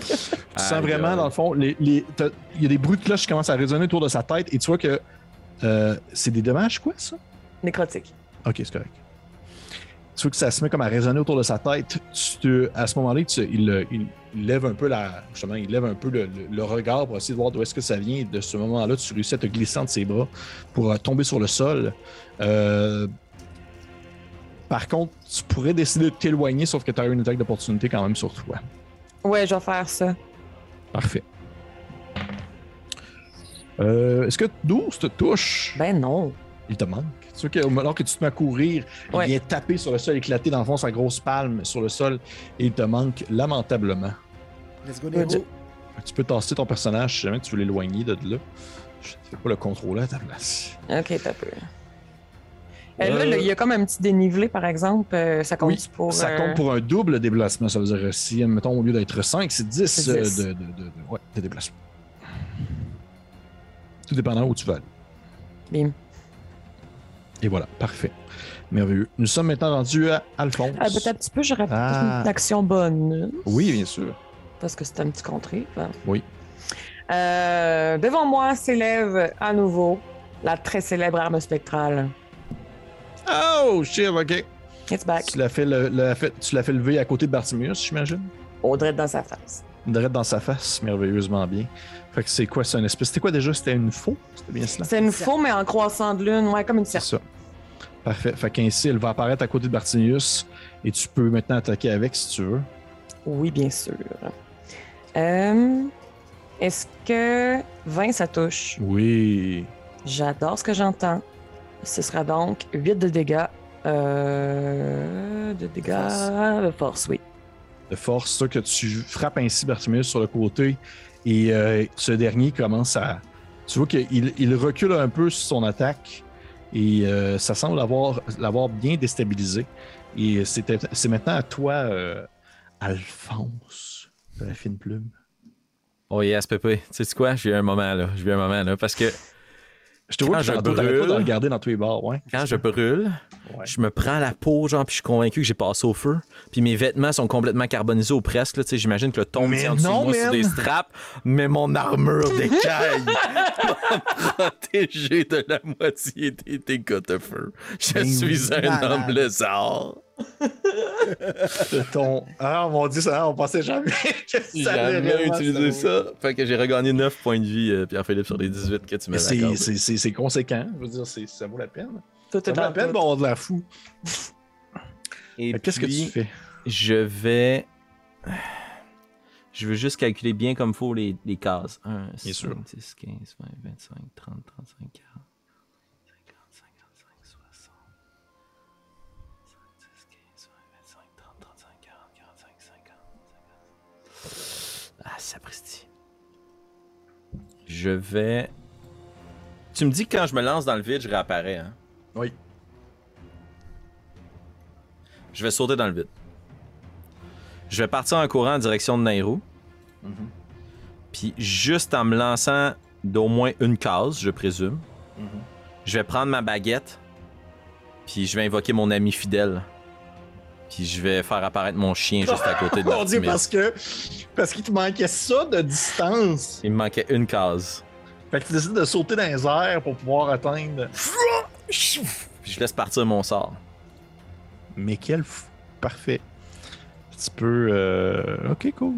sens
Aïe,
vraiment, dans le fond, les- les- il y a des bruits de cloches qui commencent à résonner autour de sa tête et tu vois que euh, c'est des dommages, quoi, ça?
Nécrotique.
Ok, c'est correct. Tu vois que ça se met comme à résonner autour de sa tête. Tu à ce moment-là, tu- il, il- il lève un peu la, justement, il lève un peu le, le- le regard pour essayer de voir d'où est-ce que ça vient. Et de ce moment-là, tu réussis à te glisser entre ses bras pour euh, tomber sur le sol. Euh, par contre, tu pourrais décider de t'éloigner, sauf que tu as une attaque d'opportunité quand même sur toi.
Ouais, je vais faire ça.
Parfait. Euh, est-ce que 12 te touche?
Ben non.
Il te manque. Tu que alors que tu te mets à courir,
Ouais.
il vient taper sur le sol, éclater dans le fond sa grosse palme sur le sol et il te manque lamentablement.
Let's go, Nero.
Tu peux tasser ton personnage si jamais tu veux l'éloigner de là. Je ne sais pas le contrôler à ta place.
Ok, t'as peu. Euh, là,
Euh,
là, il y a comme un petit dénivelé, par exemple. euh, ça compte
Oui,
pour.
Ça
euh,
compte pour un double déplacement. Ça veut dire si, mettons, au lieu d'être 5, c'est 10,
C'est
euh,
10.
de, de, de- de- ouais, de déplacement. Tout dépendant où tu vas aller.
Bim.
Et voilà, parfait. Merveilleux. Nous sommes maintenant rendus à Alphonse.
Ah, peut-être un petit peu, j'aurais peut-être
Ah.
une action bonne.
Oui, bien sûr.
Parce que c'est un petit contré. hein.
Oui.
Euh, devant moi s'élève à nouveau la très célèbre arme spectrale.
Oh, shit, ok.
It's back.
Tu l'as fait, le- l'as fait- tu l'as fait lever à côté de Bartimius, j'imagine?
Audrey dans sa face.
Direct dans sa face, merveilleusement bien. Fait que c'est quoi, c'est un espèce. C'était quoi déjà? C'était une faux? C'était bien cela?
C'est une faux, mais en croissant de lune, ouais, comme une
C'est
serpent.
ça. Parfait. Fait qu'ainsi, elle va apparaître à côté de Bartimius et tu peux maintenant attaquer avec si tu veux.
Oui, bien sûr. Euh, Est-ce que 20 ça touche?
Oui.
J'adore ce que j'entends. Ce sera donc 8 de dégâts. Euh, de dégâts de force, oui.
De force, ça que tu frappes ainsi Bartimius sur le côté et euh, ce dernier commence à. Tu vois qu'il il recule un peu sur son attaque et euh, ça semble l'avoir l'avoir bien déstabilisé. Et c'est maintenant à toi, Alphonse, la fine plume.
Oh yes, Pépé. Tu sais quoi? J'ai eu un moment là. J'ai eu un moment là. Parce que
Je te vois que
je
pas de
brûle-
regarder dans tous les bars, ouais.
quand je brûle,
Ouais.
je me prends la peau, genre, puis je suis convaincu que j'ai passé au feu. Puis mes vêtements sont complètement carbonisés ou presque. Là, tu sais, J'imagine que le ton
Mais
tient en dessous de
non,
moi sur des straps, mais mon armure d'écaille m'a protégé de la moitié des dégâts de feu. Je suis un homme lézard.
Ton... Ah, mon dieu, ça, on pensait jamais que ça allait
jamais utilisé ça. Fait que j'ai regagné 9 points de vie, euh, Pierre-Philippe, sur les 18 que tu m'as
c'est- conséquent. Je veux dire, ça vaut la peine.
Tout
Ça vaut la peine
tout.
d'avoir de la fou.
Et
Fait que Qu'est-ce que tu fais?
Je vais. Je veux juste calculer bien comme faut les, les cases. 1, 5,
sûr.
10, 15, 20, 25, 30, 35, 40, Ah, sapristi. Je vais. Tu me dis que quand je me lance dans le vide, je réapparais, hein?
Oui.
Je vais sauter dans le vide. Je vais partir en courant en direction de Nairou.
Mhm.
Puis juste en me lançant d'au moins une case, je présume,
Mhm.
je vais prendre ma baguette. Puis je vais invoquer mon ami fidèle. Puis je vais faire apparaître mon chien juste à côté de
Mon dieu, parce que. Parce qu'il te manquait ça de distance.
Il me manquait une case.
Fait que tu décides de sauter dans les airs pour pouvoir atteindre.
Puis je laisse partir mon sort.
Mais quel fou. Parfait. Tu peux. euh, Ok, cool.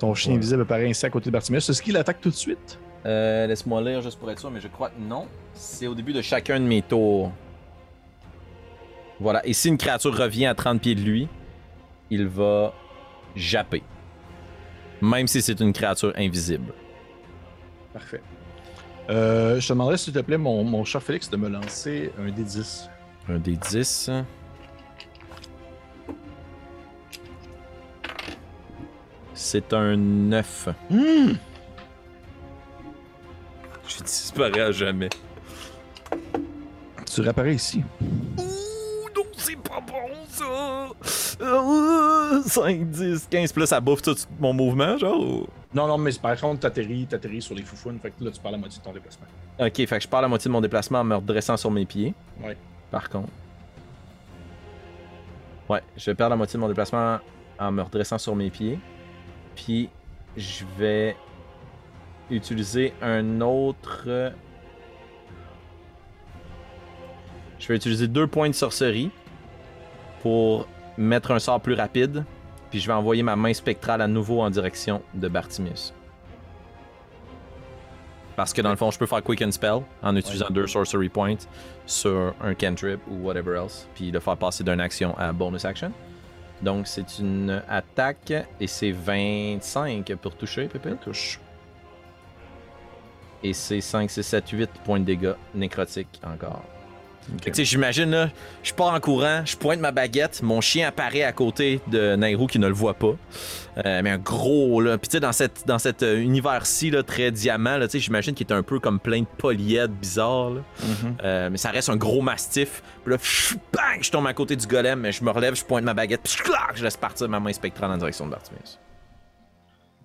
Ton chien
Ouais.
invisible apparaît ainsi à côté de Bartimeus. Est-ce qu'il attaque tout de suite?
Euh, Laisse-moi lire juste pour être sûr, mais je crois que non. C'est au début de chacun de mes tours. Voilà. Et si une créature revient à 30 pieds de lui, il va japper. Même si c'est une créature invisible.
Parfait. Euh, je te demanderais, s'il te plaît, mon, mon cher Félix, de me lancer un D10.
Un des 10. C'est un 9.
Hmm.
Je disparais à jamais.
Tu réapparais ici.
5, 10, 15, plus ça bouffe tout mon mouvement, genre?
Non, non, mais par contre, t'atterris, t'atterris sur les foufounes, fait que là, tu parles la moitié de ton déplacement.
Ok, fait que je pars la moitié de mon déplacement en me redressant sur mes pieds.
Ouais.
Par contre. Ouais, je vais perdre la moitié de mon déplacement en me redressant sur mes pieds. Puis je vais utiliser un autre. Je vais utiliser deux points de sorcerie pour mettre un sort plus rapide. Puis je vais envoyer ma main spectrale à nouveau en direction de Bartimius. Parce que dans le fond, je peux faire Quicken Spell en utilisant deux Sorcery Points sur un cantrip ou whatever else, puis le faire passer d'une action à bonus action. Donc c'est une attaque et c'est 25 pour toucher, Pépé.
Touche.
Et c'est 5, 6, 7, 8 points de dégâts nécrotiques encore. J'imagine, là, je pars en courant, je pointe ma baguette, mon chien apparaît à côté de Nairo qui ne le voit pas. Euh, mais un gros, là. Puis, tu sais, dans, cette, dans cet euh, univers-ci, là, très diamant, là, tu sais, j'imagine qu'il est un peu comme plein de polyèdres bizarres, là. Euh, mais ça reste un gros mastif. Puis là, pff, bang, je tombe à côté du golem, mais je me relève, je pointe ma baguette, puis clac, je laisse partir ma main spectrale en direction de Bartimeus.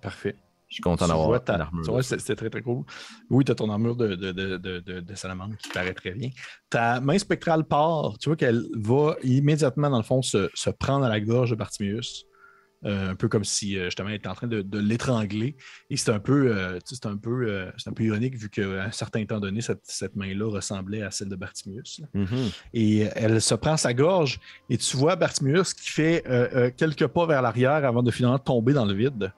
Parfait.
Je suis content d'avoir
ta- tu vois, C'était très très cool. Oui, tu as ton armure de, de, de, de, salamandre qui paraît très bien. Ta main spectrale part, tu vois qu'elle va immédiatement, dans le fond, se, se prendre à la gorge de Bartimius. Euh, un peu comme si euh, justement elle était en train de, de l'étrangler. Et c'est un peu, euh, c'est un peu, euh, c'est un peu ironique vu qu'à un certain temps donné, cette, cette main-là ressemblait à celle de Bartimius.
Mhm.
Et elle se prend sa gorge et tu vois Bartimius qui fait quelques pas vers l'arrière avant de finalement tomber dans le vide.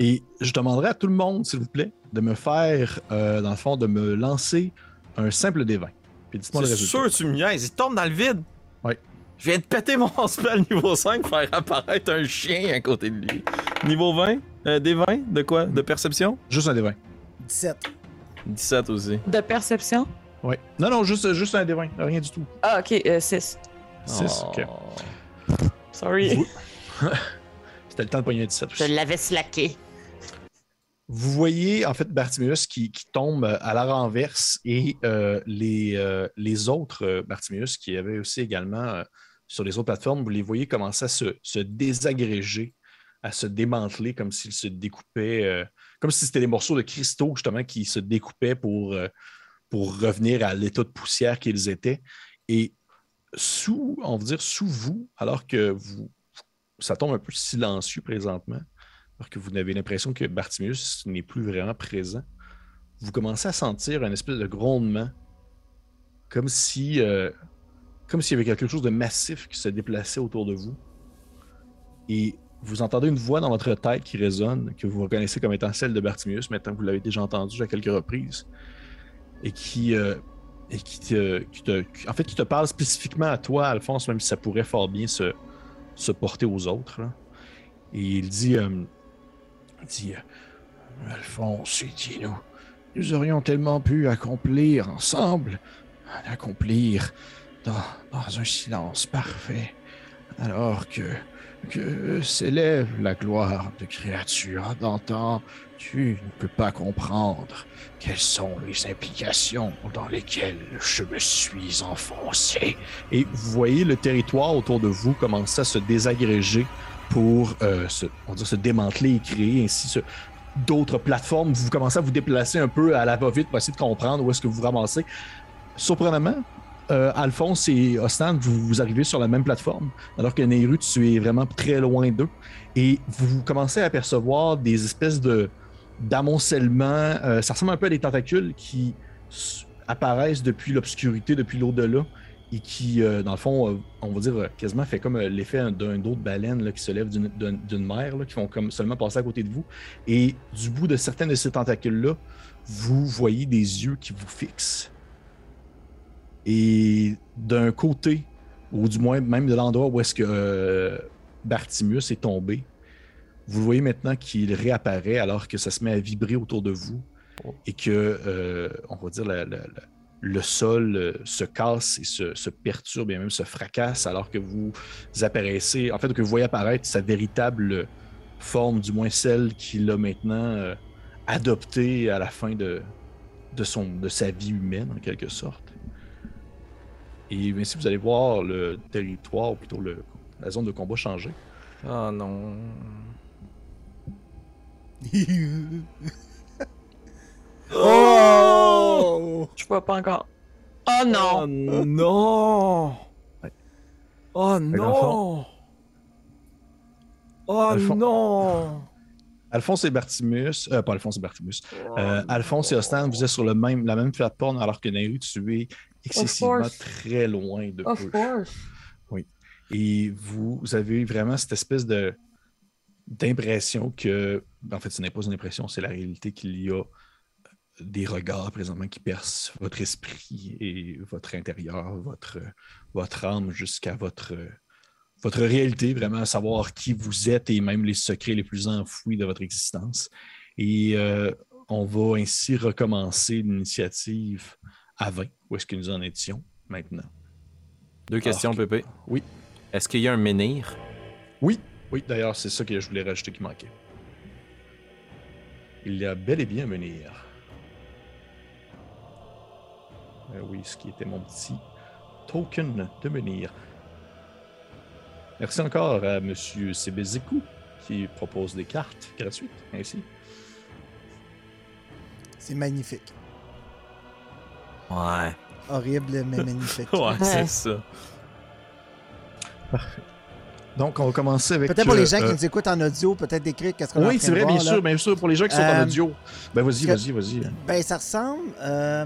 Et je demanderai à tout le monde, s'il vous plaît, de me faire, euh, dans le fond, de me lancer un simple D20. Puis dites-moi le
C'est
résultat.
sûr, tu me niaises. Il tombe dans le vide.
Ouais.
Je viens de péter mon spell niveau 5 faire apparaître un chien à côté de lui. Niveau 20 euh, Des 20 De quoi? De perception?
Juste un D20.
17.
17 aussi.
De perception?
Ouais. Non, non, juste, juste un D20. Rien du tout.
Ah, ok, 6.
6. OK.
Oh.
Sorry.
Vous- C'était le temps de pogner un 17
Je
aussi.
l'avais slacké.
Vous voyez en fait Bartimeus qui, tombe à la renverse et euh, les, euh, les autres euh, Bartimeus qui avaient aussi également sur les autres plateformes, vous les voyez commencer à se, se désagréger, à se démanteler comme s'ils se découpaient, comme si c'était des morceaux de cristaux justement qui se découpaient pour, pour revenir à l'état de poussière qu'ils étaient. Et sous, on va dire sous vous, alors que vous, ça tombe un peu silencieux présentement, alors que vous avez l'impression que Bartimius n'est plus vraiment présent, vous commencez à sentir un espèce de grondement, comme si, euh, comme s'il y avait quelque chose de massif qui se déplaçait autour de vous. Et vous entendez une voix dans votre tête qui résonne, que vous reconnaissez comme étant celle de Bartimius, maintenant que vous l'avez déjà entendue à quelques reprises, et qui, euh, et qui, te, en fait, qui te parle spécifiquement à toi, Alphonse, même si ça pourrait fort bien se, se porter aux autres. Et il dit, euh, dit Alphonse, il dit, nous, nous aurions tellement pu accomplir ensemble, accomplir dans, dans un silence parfait, alors que, que s'élève la gloire de créatures d'antan, tu ne peux pas comprendre quelles sont les implications dans lesquelles je me suis enfoncé. Et vous voyez le territoire autour de vous commencer à se désagréger pour euh, se, se démanteler et créer ainsi d'autres plateformes. Vous commencez à vous déplacer un peu à la va-vite pour essayer de comprendre où est-ce que vous ramassez. Surprenamment, euh, Alphonse et Ostan, vous, vous arrivez sur la même plateforme, alors que Nehru, tu es vraiment très loin d'eux. Et vous commencez à apercevoir des espèces de d'amoncellements. euh, ça ressemble un peu à des tentacules qui apparaissent depuis l'obscurité, depuis l'au-delà, et qui, euh, dans le fond, euh, on va dire euh, quasiment fait comme euh, l'effet d'un d'autre baleine là, qui se lève d'une- mer, là, qui font comme seulement passer à côté de vous. Et du bout de certains de ces tentacules-là, vous voyez des yeux qui vous fixent. Et d'un côté, ou du moins même de l'endroit où est-ce que Bartimus est tombé, vous voyez maintenant qu'il réapparaît alors que ça se met à vibrer autour de vous
Oh.
et que, on va dire, la- la- la- le sol euh, se casse et se, se perturbe et même se fracasse alors que vous apparaissez, en fait, que vous voyez apparaître sa véritable forme, du moins celle qu'il a maintenant euh, adoptée à la fin de, de, son, de sa vie humaine, en quelque sorte. Et bien, si vous allez voir le territoire, ou plutôt le, la zone de combat changer,
Oh non.
oh!
Je vois pas encore. Oh
Oh
non!
non!
Ouais.
Oh non! Oh
le fond-
non!
Alphonse et Bartimus, euh, pas Alphonse et Bartimus, euh, Alphonse et Ostan, vous êtes sur le même, la même plateforme alors que Nairu, tu es excessivement très loin de
Of course.
Et vous, vous avez vraiment cette espèce de d'impression que, en fait, ce n'est pas une impression, c'est la réalité qu'il y a des regards présentement qui percent votre esprit et votre intérieur, votre, votre âme jusqu'à votre, votre réalité, vraiment savoir qui vous êtes et même les secrets les plus enfouis de votre existence. Et euh, on va ainsi recommencer l'initiative à 20. Où est-ce que nous en étions maintenant?
Deux questions,
ok.
Pépé.
Oui.
Est-ce qu'il y a un menhir?
Oui, oui, d'ailleurs, c'est ça que je voulais rajouter qui manquait. Il y a bel et bien un menhir. Euh, oui, ce qui était mon petit token de menhir. Merci encore à M. Sebeziku qui propose des cartes gratuites. Ainsi.
C'est magnifique.
Ouais.
Horrible, mais magnifique.
Ouais,
Ouais.
c'est ça.
Donc, on va commencer avec.
Peut-être pour les
euh,
gens qui
euh,
nous écoutent en audio, peut-être décrire qu'est-ce qu'on
Oui, c'est vrai, bien
là.
sûr, bien sûr. Pour les gens qui sont en
Euh,
audio. Ben, vas-y, vas-y, vas-y.
Ben, ça ressemble. euh,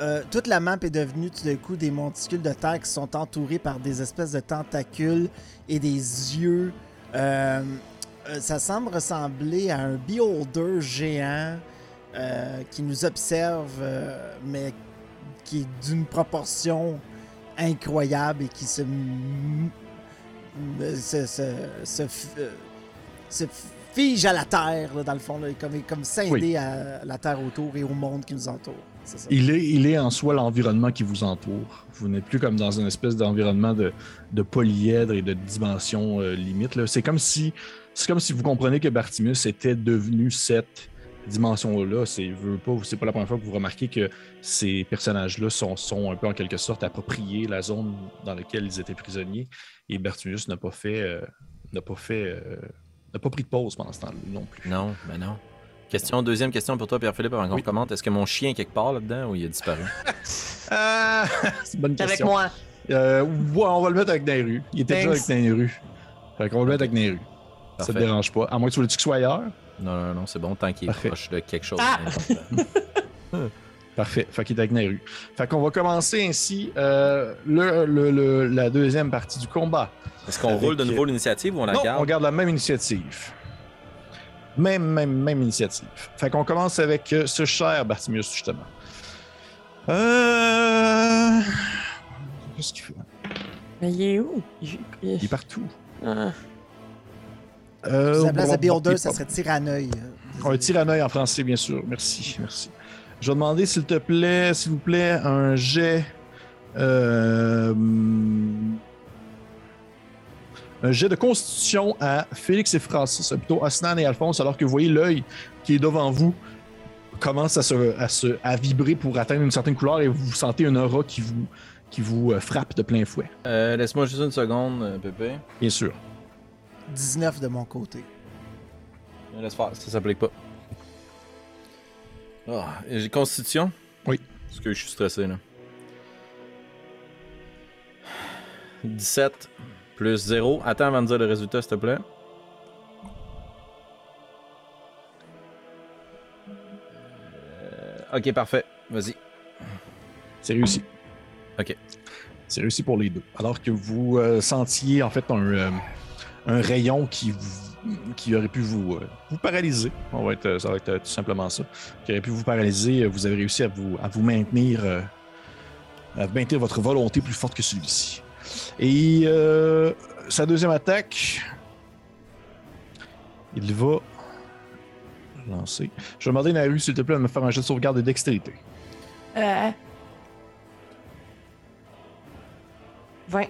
euh, toute la map est devenue tout d'un coup des monticules de terre qui sont entourés par des espèces de tentacules et des yeux. Euh, euh, ça semble ressembler à un beholder géant euh, qui nous observe, mais qui est d'une proportion incroyable et qui se. se, se, se f- se fige à la terre, là, dans le fond, là, comme, comme scindé
Oui.
à la terre autour et au monde qui nous entoure.
Il est, il est en soi l'environnement qui vous entoure. Vous n'êtes plus comme dans une espèce d'environnement de, de polyèdre et de dimension euh, limite. C'est comme si c'est comme si vous comprenez que Bartimus était devenu cette dimension-là. C'est pas, c'est pas la première fois que vous remarquez que ces personnages-là sont, sont un peu en quelque sorte appropriés la zone dans laquelle ils étaient prisonniers. Et Bartimus n'a pas fait euh, n'a pas fait euh, n'a pas pris de pause pendant ce temps-là non plus.
Non, ben non. Question, deuxième question pour toi, Pierre-Philippe, avant qu'on
Oui.
commente. Est-ce que mon chien est quelque part là-dedans ou il a disparu?
Ah, c'est une bonne
Avec
question.
moi.
Euh, ouais, on va le mettre avec Nairu. Il était déjà avec Nairu. Fait qu'on va le mettre avec Nairu. Ça te dérange pas. À moins que tu voulais qu'il soit ailleurs?
Non, non, non, c'est bon, tant qu'il est
Parfait.
proche de quelque chose.
Ah!
d'important.
Parfait. Fait qu'il est avec Nairu. Fait qu'on va commencer ainsi euh, le, le- le- la deuxième partie du combat.
Est-ce qu'on
Avec-
roule de nouveau l'initiative ou on la
non,
garde?
on garde la même initiative. Même, même, même initiative. Fait qu'on commence avec euh, ce cher Bartimius, justement. Euh... Qu'est-ce qu'il fait?
Mais il est où? Il-
est partout.
Ah.
Euh,
à la place de
bon, bon,
beholder, ça serait tir à l'œil.
Un tir à l'œil en français, bien sûr. Merci, merci. Je vais demander, s'il te plaît, s'il vous plaît, un jet. euh, un jet de constitution à Félix et Francis, plutôt Osnan et Alphonse, alors que vous voyez l'œil qui est devant vous commence à, se, à, se- à vibrer pour atteindre une certaine couleur et vous sentez un aura qui vous, qui vous euh, frappe de plein fouet,
Euh, Laisse-moi juste une seconde, euh, Pépé.
bien sûr.
19 de mon côté.
Laisse faire, ça s'applique pas. Ah, j'ai constitution?
Oui.
Parce que je suis stressé, là. 17 plus 0. Attends avant de dire le résultat, s'il te plaît. Euh, ok, parfait. Vas-y.
C'est réussi.
Ok.
C'est réussi pour les deux. Alors que vous euh, sentiez en fait un, euh, un rayon qui, vous- qui aurait pu vous, euh, vous paralyser. On va être, ça va être tout simplement ça. Qui aurait pu vous paralyser. Vous avez réussi à vous, à vous maintenir, euh, à maintenir votre volonté plus forte que celui-ci. Et euh, sa deuxième attaque. Il va lancer. Je vais demander à Naru, s'il te plaît, de me faire un jet de sauvegarde de dextérité.
Euh... 20.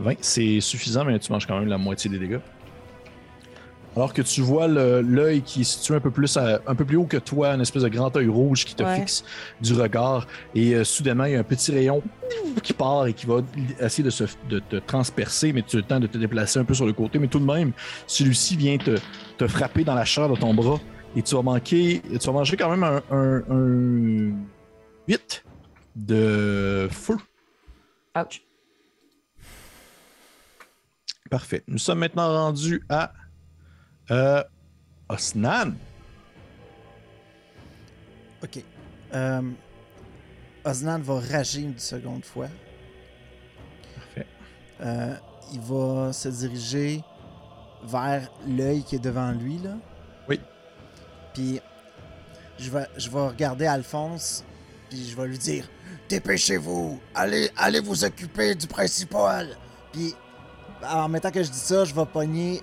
20, c'est suffisant, mais tu manges quand même la moitié des dégâts. Alors que tu vois l'œil qui est situé un peu plus à- un peu plus haut que toi, une espèce de grand œil rouge qui te
Ouais.
fixe du regard, et euh, soudainement il y a un petit rayon qui part et qui va essayer de, se, de te transpercer, mais tu as le temps de te déplacer un peu sur le côté, mais tout de même, celui-ci vient te, te frapper dans la chair de ton bras et tu vas manquer, tu vas manger quand même un, un, un 8 de feu.
Ouch.
Parfait. Nous sommes maintenant rendus à euh, Osnan.
Ok. Euh, Osnan va rager une seconde fois.
Parfait.
Euh, il va se diriger vers l'œil qui est devant lui, là.
Oui.
Puis, je vais, je vais regarder Alphonse, puis je vais lui dire Dépêchez-vous, allez, allez vous occuper du principal. Puis, en même temps que je dis ça, je vais pogner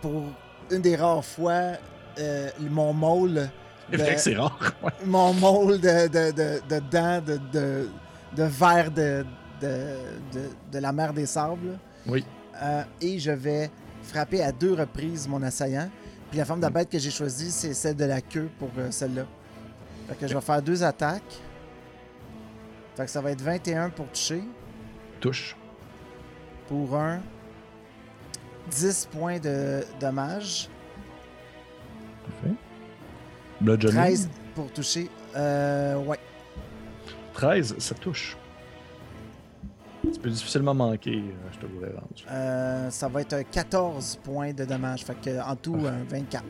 pour une des rares fois euh, mon môle.
C'est rare. ouais.
mon môle de, de, de, de dents de, de, de verre de, de, la mer des sables.
Oui.
Euh, et je vais frapper à deux reprises mon assaillant. Puis la forme de
Mm.
bête que j'ai choisie, c'est celle de la queue pour euh, celle-là. Fait que je vais faire deux attaques. Fait que ça va être 21 pour toucher.
Touche.
Pour un 10 points de dommage.
Parfait. Bludgeoning.
13 pour toucher. Euh, ouais.
13, ça touche. Tu peux difficilement manquer, euh, je te l'aurais rendu.
Euh, ça va être un 14 points de dommage. Fait que en tout, un 24.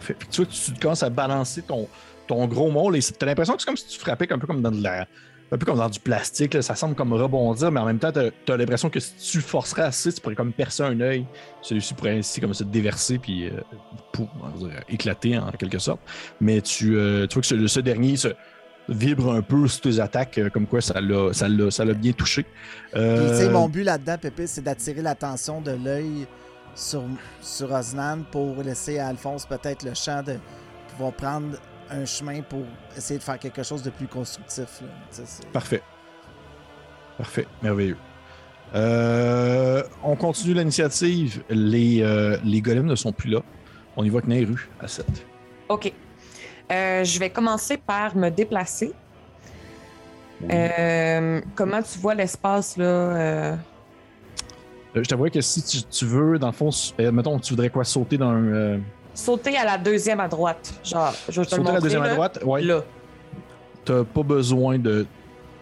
Fait, tu vois, tu, tu commences à balancer ton, ton gros môle et t'as l'impression que c'est comme si tu frappais un peu comme dans de la. Un peu comme dans du plastique, là. ça semble comme rebondir, mais en même temps, t'as as, l'impression que si tu forcerais assez, tu pourrais comme percer un œil. Celui-ci pourrait ainsi comme se déverser puis euh, dire, éclater en quelque sorte. Mais tu, euh, tu vois que ce, ce dernier se vibre un peu sous tes attaques, euh, comme quoi ça l'a ça bien touché. Euh,
tu mon but là-dedans, Pépé, c'est d'attirer l'attention de l'œil sur, sur Osnan pour laisser à Alphonse peut-être le champ de pouvoir prendre un chemin pour essayer de faire quelque chose de plus constructif. là.
Parfait. Parfait, merveilleux. Euh, on continue l'initiative. Les, euh, les golems ne sont plus là. On y voit que Nairu à 7.
OK. Euh, je vais commencer par me déplacer. Euh, comment tu vois l'espace, là? euh?
Euh, je t'avoue que si tu, tu veux, dans le fond, euh, mettons, tu voudrais quoi sauter dans un.
Sauter à la deuxième à droite. Genre, je vais te le
sauter à la deuxième à
là.
droite? Ouais.
Là.
T'as pas besoin de.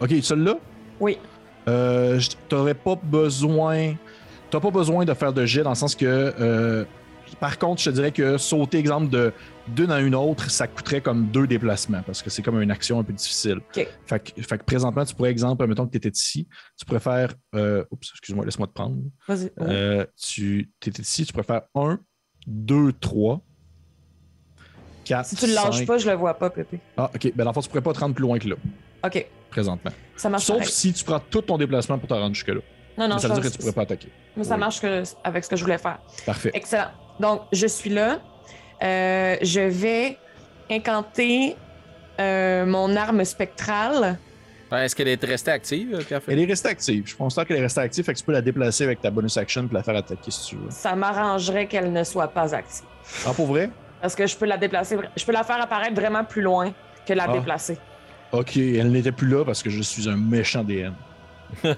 Ok, celle-là?
Oui.
Euh, T'aurais pas besoin. T'as pas besoin de faire de jet dans le sens que. euh, par contre, je te dirais que sauter, exemple, de d'une à une autre, ça coûterait comme deux déplacements parce que c'est comme une action un peu difficile.
OK.
Fait, que, fait que présentement, tu pourrais, exemple, mettons que tu étais ici, tu pourrais faire. euh, oups, excuse-moi, laisse-moi te prendre.
Vas-y.
Euh, tu étais ici, tu pourrais faire 1, 2, 3, 4.
si tu le lâches pas, je le vois pas, Pépé.
Ah, ok. Ben, dans le fond, tu pourrais pas te rendre plus loin que là,
OK.
présentement.
Ça marche
Sauf
pareil.
si tu prends tout ton déplacement pour te rendre jusque-là.
Non, non,
Mais ça veut dire que tu pourrais pas attaquer.
mais ça
Oui.
marche que- avec ce que je voulais faire.
Parfait.
Excellent. Donc, je suis là. Euh, je vais incanter euh, mon arme spectrale.
Ouais, Est-ce qu'elle est restée active, euh, Pierre
Elle est restée active. Je pense qu'elle est restée active, fait que tu peux la déplacer avec ta bonus action et la faire attaquer si tu veux.
Ça m'arrangerait qu'elle ne soit pas active.
Ah, pour vrai?
Parce que je peux la déplacer, je peux la faire apparaître vraiment plus loin que la
Ah.
déplacer.
Ok, elle n'était plus là parce que je suis un méchant DM.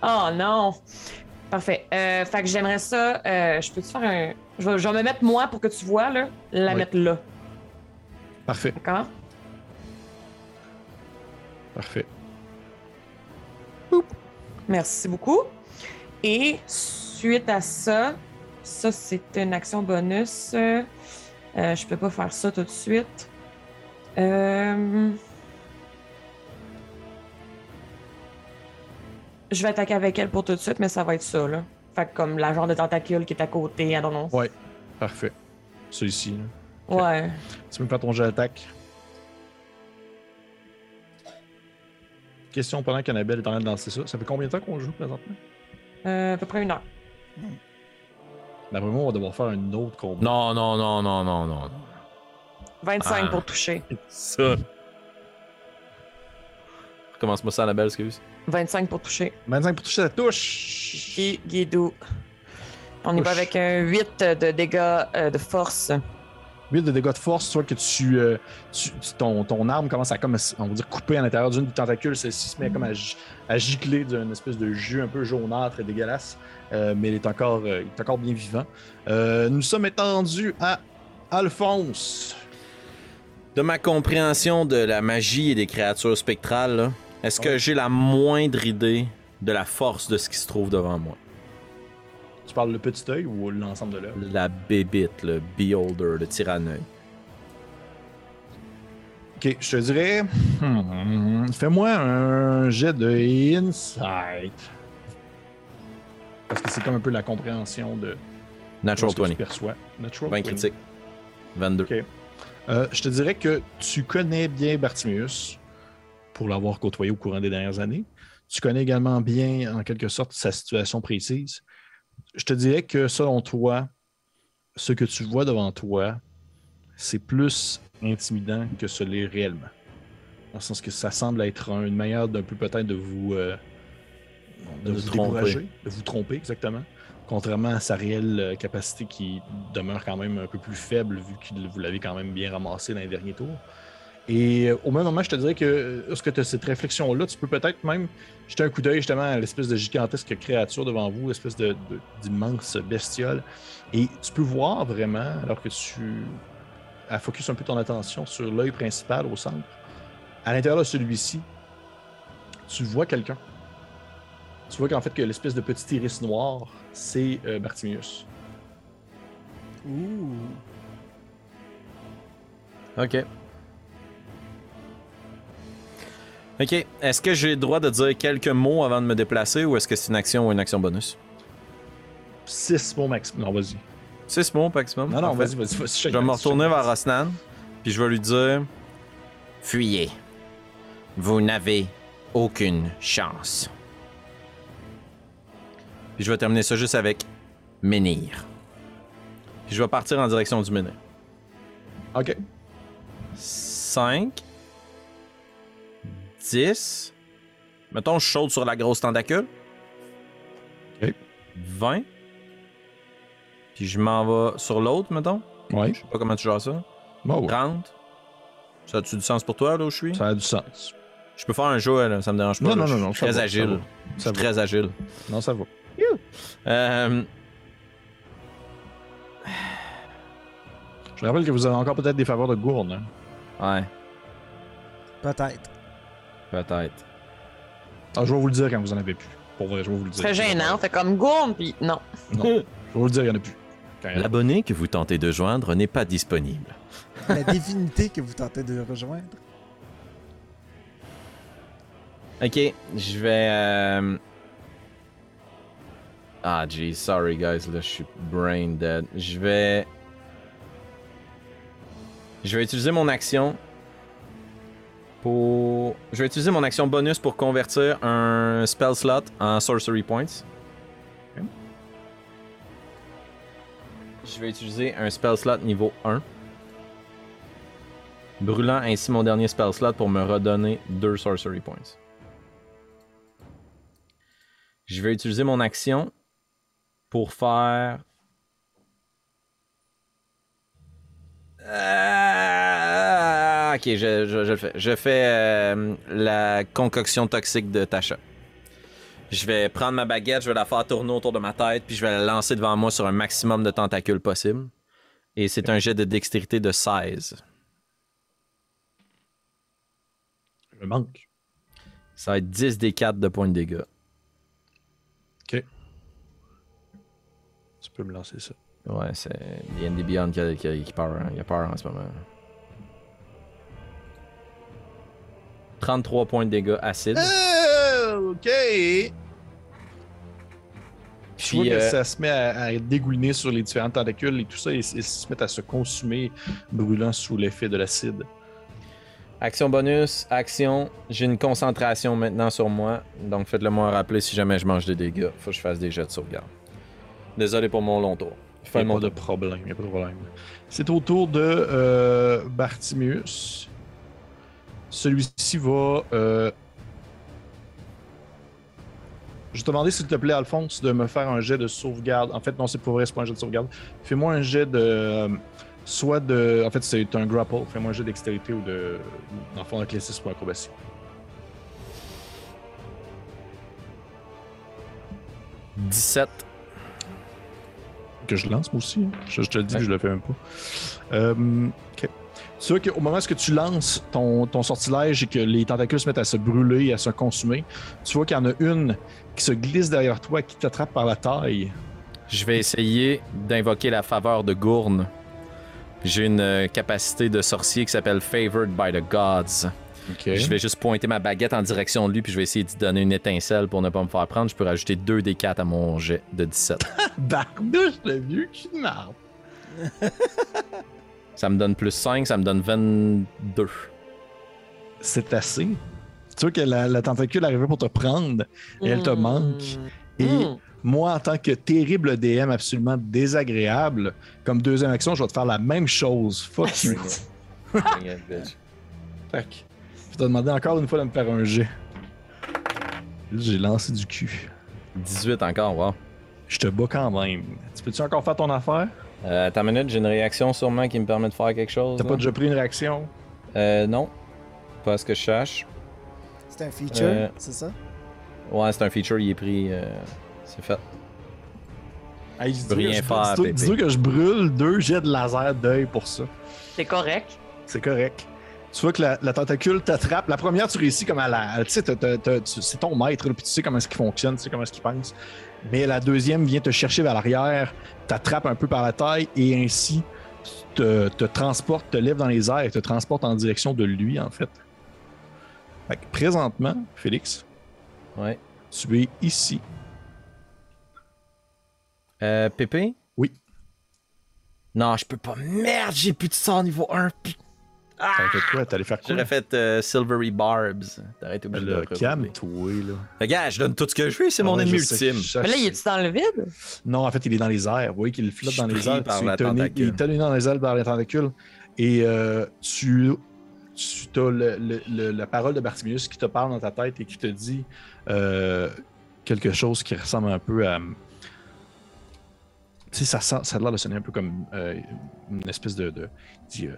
Oh non! Parfait. Euh, fait que j'aimerais ça. euh, je peux-tu faire un. Je vais, je vais me mettre moi pour que tu vois, là. La
Oui.
mettre là.
Parfait,
D'accord?
parfait.
Merci beaucoup. Et suite à ça, ça c'est une action bonus. Euh, je peux pas faire ça tout de suite. Euh, Je vais attaquer avec elle pour tout de suite, mais ça va être ça, là. Fait que comme la genre de tentacule qui est à côté, I don't know.
Ouais, parfait. Celui-ci. là.
Ouais.
Tu peux me faire ton jet d'attaque? Question pendant qu'Annabelle est en train de lancer ça. Ça fait combien de temps qu'on joue présentement?
Euh, à peu près une heure.
D'après moi, on va devoir faire un autre combat.
Non, non, non, non, non, non.
25
Ah.
pour toucher.
Ça. Recommence-moi ça, Annabelle, excuse.
25 pour toucher.
25 pour toucher, ça touche.
Guidou. On y va avec un 8 de dégâts euh, de force.
8 de dégâts de force, soit que tu, euh, tu- tu- ton, ton arme commence à comme, on va dire, couper à l'intérieur d'une des tentacules, celle-ci se met comme à, à gicler d'une espèce de jus un peu jaunâtre et dégueulasse, euh, mais il est encore, euh, il est encore bien vivant. Euh, nous sommes étendus à Alphonse.
De ma compréhension de la magie et des créatures spectrales, est-ce que j'ai la moindre idée de la force de ce qui se trouve devant moi?
Tu parles le petit œil ou l'ensemble de l'œuvre?
La bébite, le beholder, le tyranneuil.
Ok, je te dirais, hmm, fais-moi un jet de insight. Parce que c'est comme un peu la compréhension de
Natural
ce que tu
20.
perçois. Natural
20
20.
critiques. 22.
Ok. Euh, je te dirais que tu connais bien Bartimius pour l'avoir côtoyé au courant des dernières années. Tu connais également bien, en quelque sorte, sa situation précise. Je te dirais que selon toi, ce que tu vois devant toi, c'est plus intimidant que ce l'est réellement. Dans le sens que ça semble être un- une manière d'un peu peut-être de vous, euh, de
De
vous décourager, de vous tromper exactement. Contrairement à sa réelle euh, capacité qui demeure quand même un peu plus faible vu que vous l'avez quand même bien ramassé dans les derniers tours. Et euh, au même moment, je te dirais que euh, lorsque tu as cette réflexion-là, tu peux peut-être même jeter un coup d'œil justement à l'espèce de gigantesque créature devant vous, l'espèce de- de- d'immense bestiole. Et tu peux voir vraiment, alors que tu as focus un peu ton attention sur l'œil principal au centre, à l'intérieur de celui-ci, tu vois quelqu'un. Tu vois qu'en fait que l'espèce de petit iris noir, c'est euh, Bartimius.
Ouh.
Ok. Ok. Est-ce que j'ai le droit de dire quelques mots avant de me déplacer ou est-ce que c'est une action ou une action bonus?
6 mots maximum. Non, vas-y.
6 mots maximum?
Non, non, vas-y, vas-y. vas-y,
Je vais me retourner vers Rosnan, puis je vais lui dire
Fuyez. Vous n'avez aucune chance.
Puis je vais terminer ça juste avec
Menhir.
Puis je vais partir en direction du menhir.
Ok.
5 10 Mettons, je saute sur la grosse tentacule.
Ok.
20 Puis je m'en vais sur l'autre, mettons.
Ouais.
Je sais pas comment tu gères ça.
Bon, ouais.
30 Ça a-tu du sens pour toi, là où je suis?
Ça a du sens.
Je peux faire un jeu, là, ça me dérange pas.
Non,
là.
non,
Je
non,
suis
non, ça
Très
va, ça
agile. Je suis très agile.
Non, ça va.
Euh,
Je rappelle que vous avez encore peut-être des faveurs de gourde. Hein?
ouais,
Peut-être.
Peut-être.
Ah, je vais vous le dire quand vous en avez plus. Pour vrai, je vais vous le dire.
Très gênant. Fait comme gourme, puis non.
Non. Je vais vous le dire, il n'y en a plus.
L'abonné que vous tentez de joindre n'est pas disponible.
La divinité que vous tentez de rejoindre.
Ok, je vais. euh, Ah, gee, sorry guys, là je suis brain dead. Je vais. Je vais utiliser mon action Je vais utiliser mon action bonus pour convertir un spell slot en sorcery points. Je vais utiliser un spell slot niveau 1. Brûlant ainsi mon dernier spell slot pour me redonner deux sorcery points. Je vais utiliser mon action pour faire. Ah, ok, je, je- je le fais. Je fais euh, la concoction toxique de Tasha. Je vais prendre ma baguette, je vais la faire tourner autour de ma tête, puis je vais la lancer devant moi sur un maximum de tentacules possible. Et c'est un jet de dextérité de 16.
Je manque.
Ça va être 10 des 4 de points de dégâts.
Ok. Tu peux me lancer ça.
Ouais, c'est D&D Beyond qui, a- qui, a- qui peur, hein. il a peur en ce moment. 33 points de dégâts acides.
Euh, ok. Vois
Puis,
que
euh,
ça se met à, à dégouliner sur les différentes tentacules et tout ça, et, et se met à se consumer, brûlant sous l'effet de l'acide.
action bonus, action. J'ai une concentration maintenant sur moi. Donc faites-le moi rappeler si jamais je mange des dégâts. Faut que je fasse des jets de sauvegarde. Désolé pour mon long tour. Mon
pas de problème, y a pas de problème. C'est au tour de euh, Bartimius. Celui-ci va. euh, Je vais te demander, s'il te plaît, Alphonse, de me faire un jet de sauvegarde. En fait, non, c'est pour vrai, c'est pas un jet de sauvegarde. Fais-moi un jet de. euh, soit de. En fait, c'est un grapple. Fais-moi un jet d'extérité ou de. Dans le fond, avec les 6 pour acrobatie.
« 17.
que je lance moi aussi. hein. Je, je te le dis je le fais même pas. Euh. Tu vois qu'au moment où tu lances ton, ton sortilège et que les tentacules se mettent à se brûler, à se consumer, tu vois qu'il y en a une qui se glisse derrière toi, qui t'attrape par la taille.
Je vais essayer d'invoquer la faveur de Gourne. J'ai une euh, capacité de sorcier qui s'appelle Favored by the Gods. Je vais juste pointer ma baguette en direction de lui, puis je vais essayer d'y donner une étincelle pour ne pas me faire prendre. Je peux rajouter 2 des 4 à mon jet de 17.
Barbouche, le vieux qui marre.
ça me donne plus 5, ça me donne 22.
C'est assez. Tu vois que la, la tentacule arrivait pour te prendre et elle te
Hmm.
manque. Et
Hmm.
moi, en tant que terrible DM absolument désagréable, comme deuxième action, je vais te faire la même chose. Fuck you. Que, je vais te demander encore une fois de me faire un jet. J'ai lancé du cul.
18 encore, wow.
Je te bats quand même. Tu peux-tu encore faire ton affaire?
Euh, ta minute, j'ai une réaction sûrement qui me permet de faire quelque chose.
T'as
là.
pas déjà pris une réaction?
Euh, non. Pas à ce que je sache.
C'est un feature,
Euh,
c'est ça?
Ouais, c'est un feature, il est pris. euh, c'est fait.
Hey,
peux rien faire,
Dis-toi que je brûle deux jets de laser d'œil pour ça.
C'est correct.
C'est correct. Tu vois que la, la tentacule t'attrape. La première, tu réussis comme à la. Tu sais, c'est ton maître, puis tu sais comment est-ce qu'il fonctionne, tu sais comment est-ce qu'il pense. Mais la deuxième vient te chercher vers l'arrière, t'attrape un peu par la taille et ainsi te, te transporte, te lève dans les airs et te transporte en direction de lui, en fait. Fait que présentement, Félix,
Ouais.
tu es ici.
Euh, Pépé?
Oui.
Non, je peux pas. Merde, j'ai plus de sang niveau 1. Putain.
T'as fait quoi? Allé faire quoi?
J'aurais fait euh, Silvery Barbs. T'aurais été obligé de
Le
rerouler.
calme-toi, là.
Regarde, je donne tout ce que je veux, c'est
Ah
mon
ouais,
ennemi ultime.
Mais là, il est-tu dans le vide?
Non, en fait, il est dans les airs. Vous voyez qu'il flotte
Je
dans les airs.
par
Tu
la
es tenu-
tentacule.
il est tenu dans les ailes par les tentacules. Et euh, tu, tu as le- le- le- la parole de Bartimius qui te parle dans ta tête et qui te dit euh, quelque chose qui ressemble un peu à. Tu sais, ça, sent- ça a l'air de sonner un peu comme euh, une espèce de. de euh,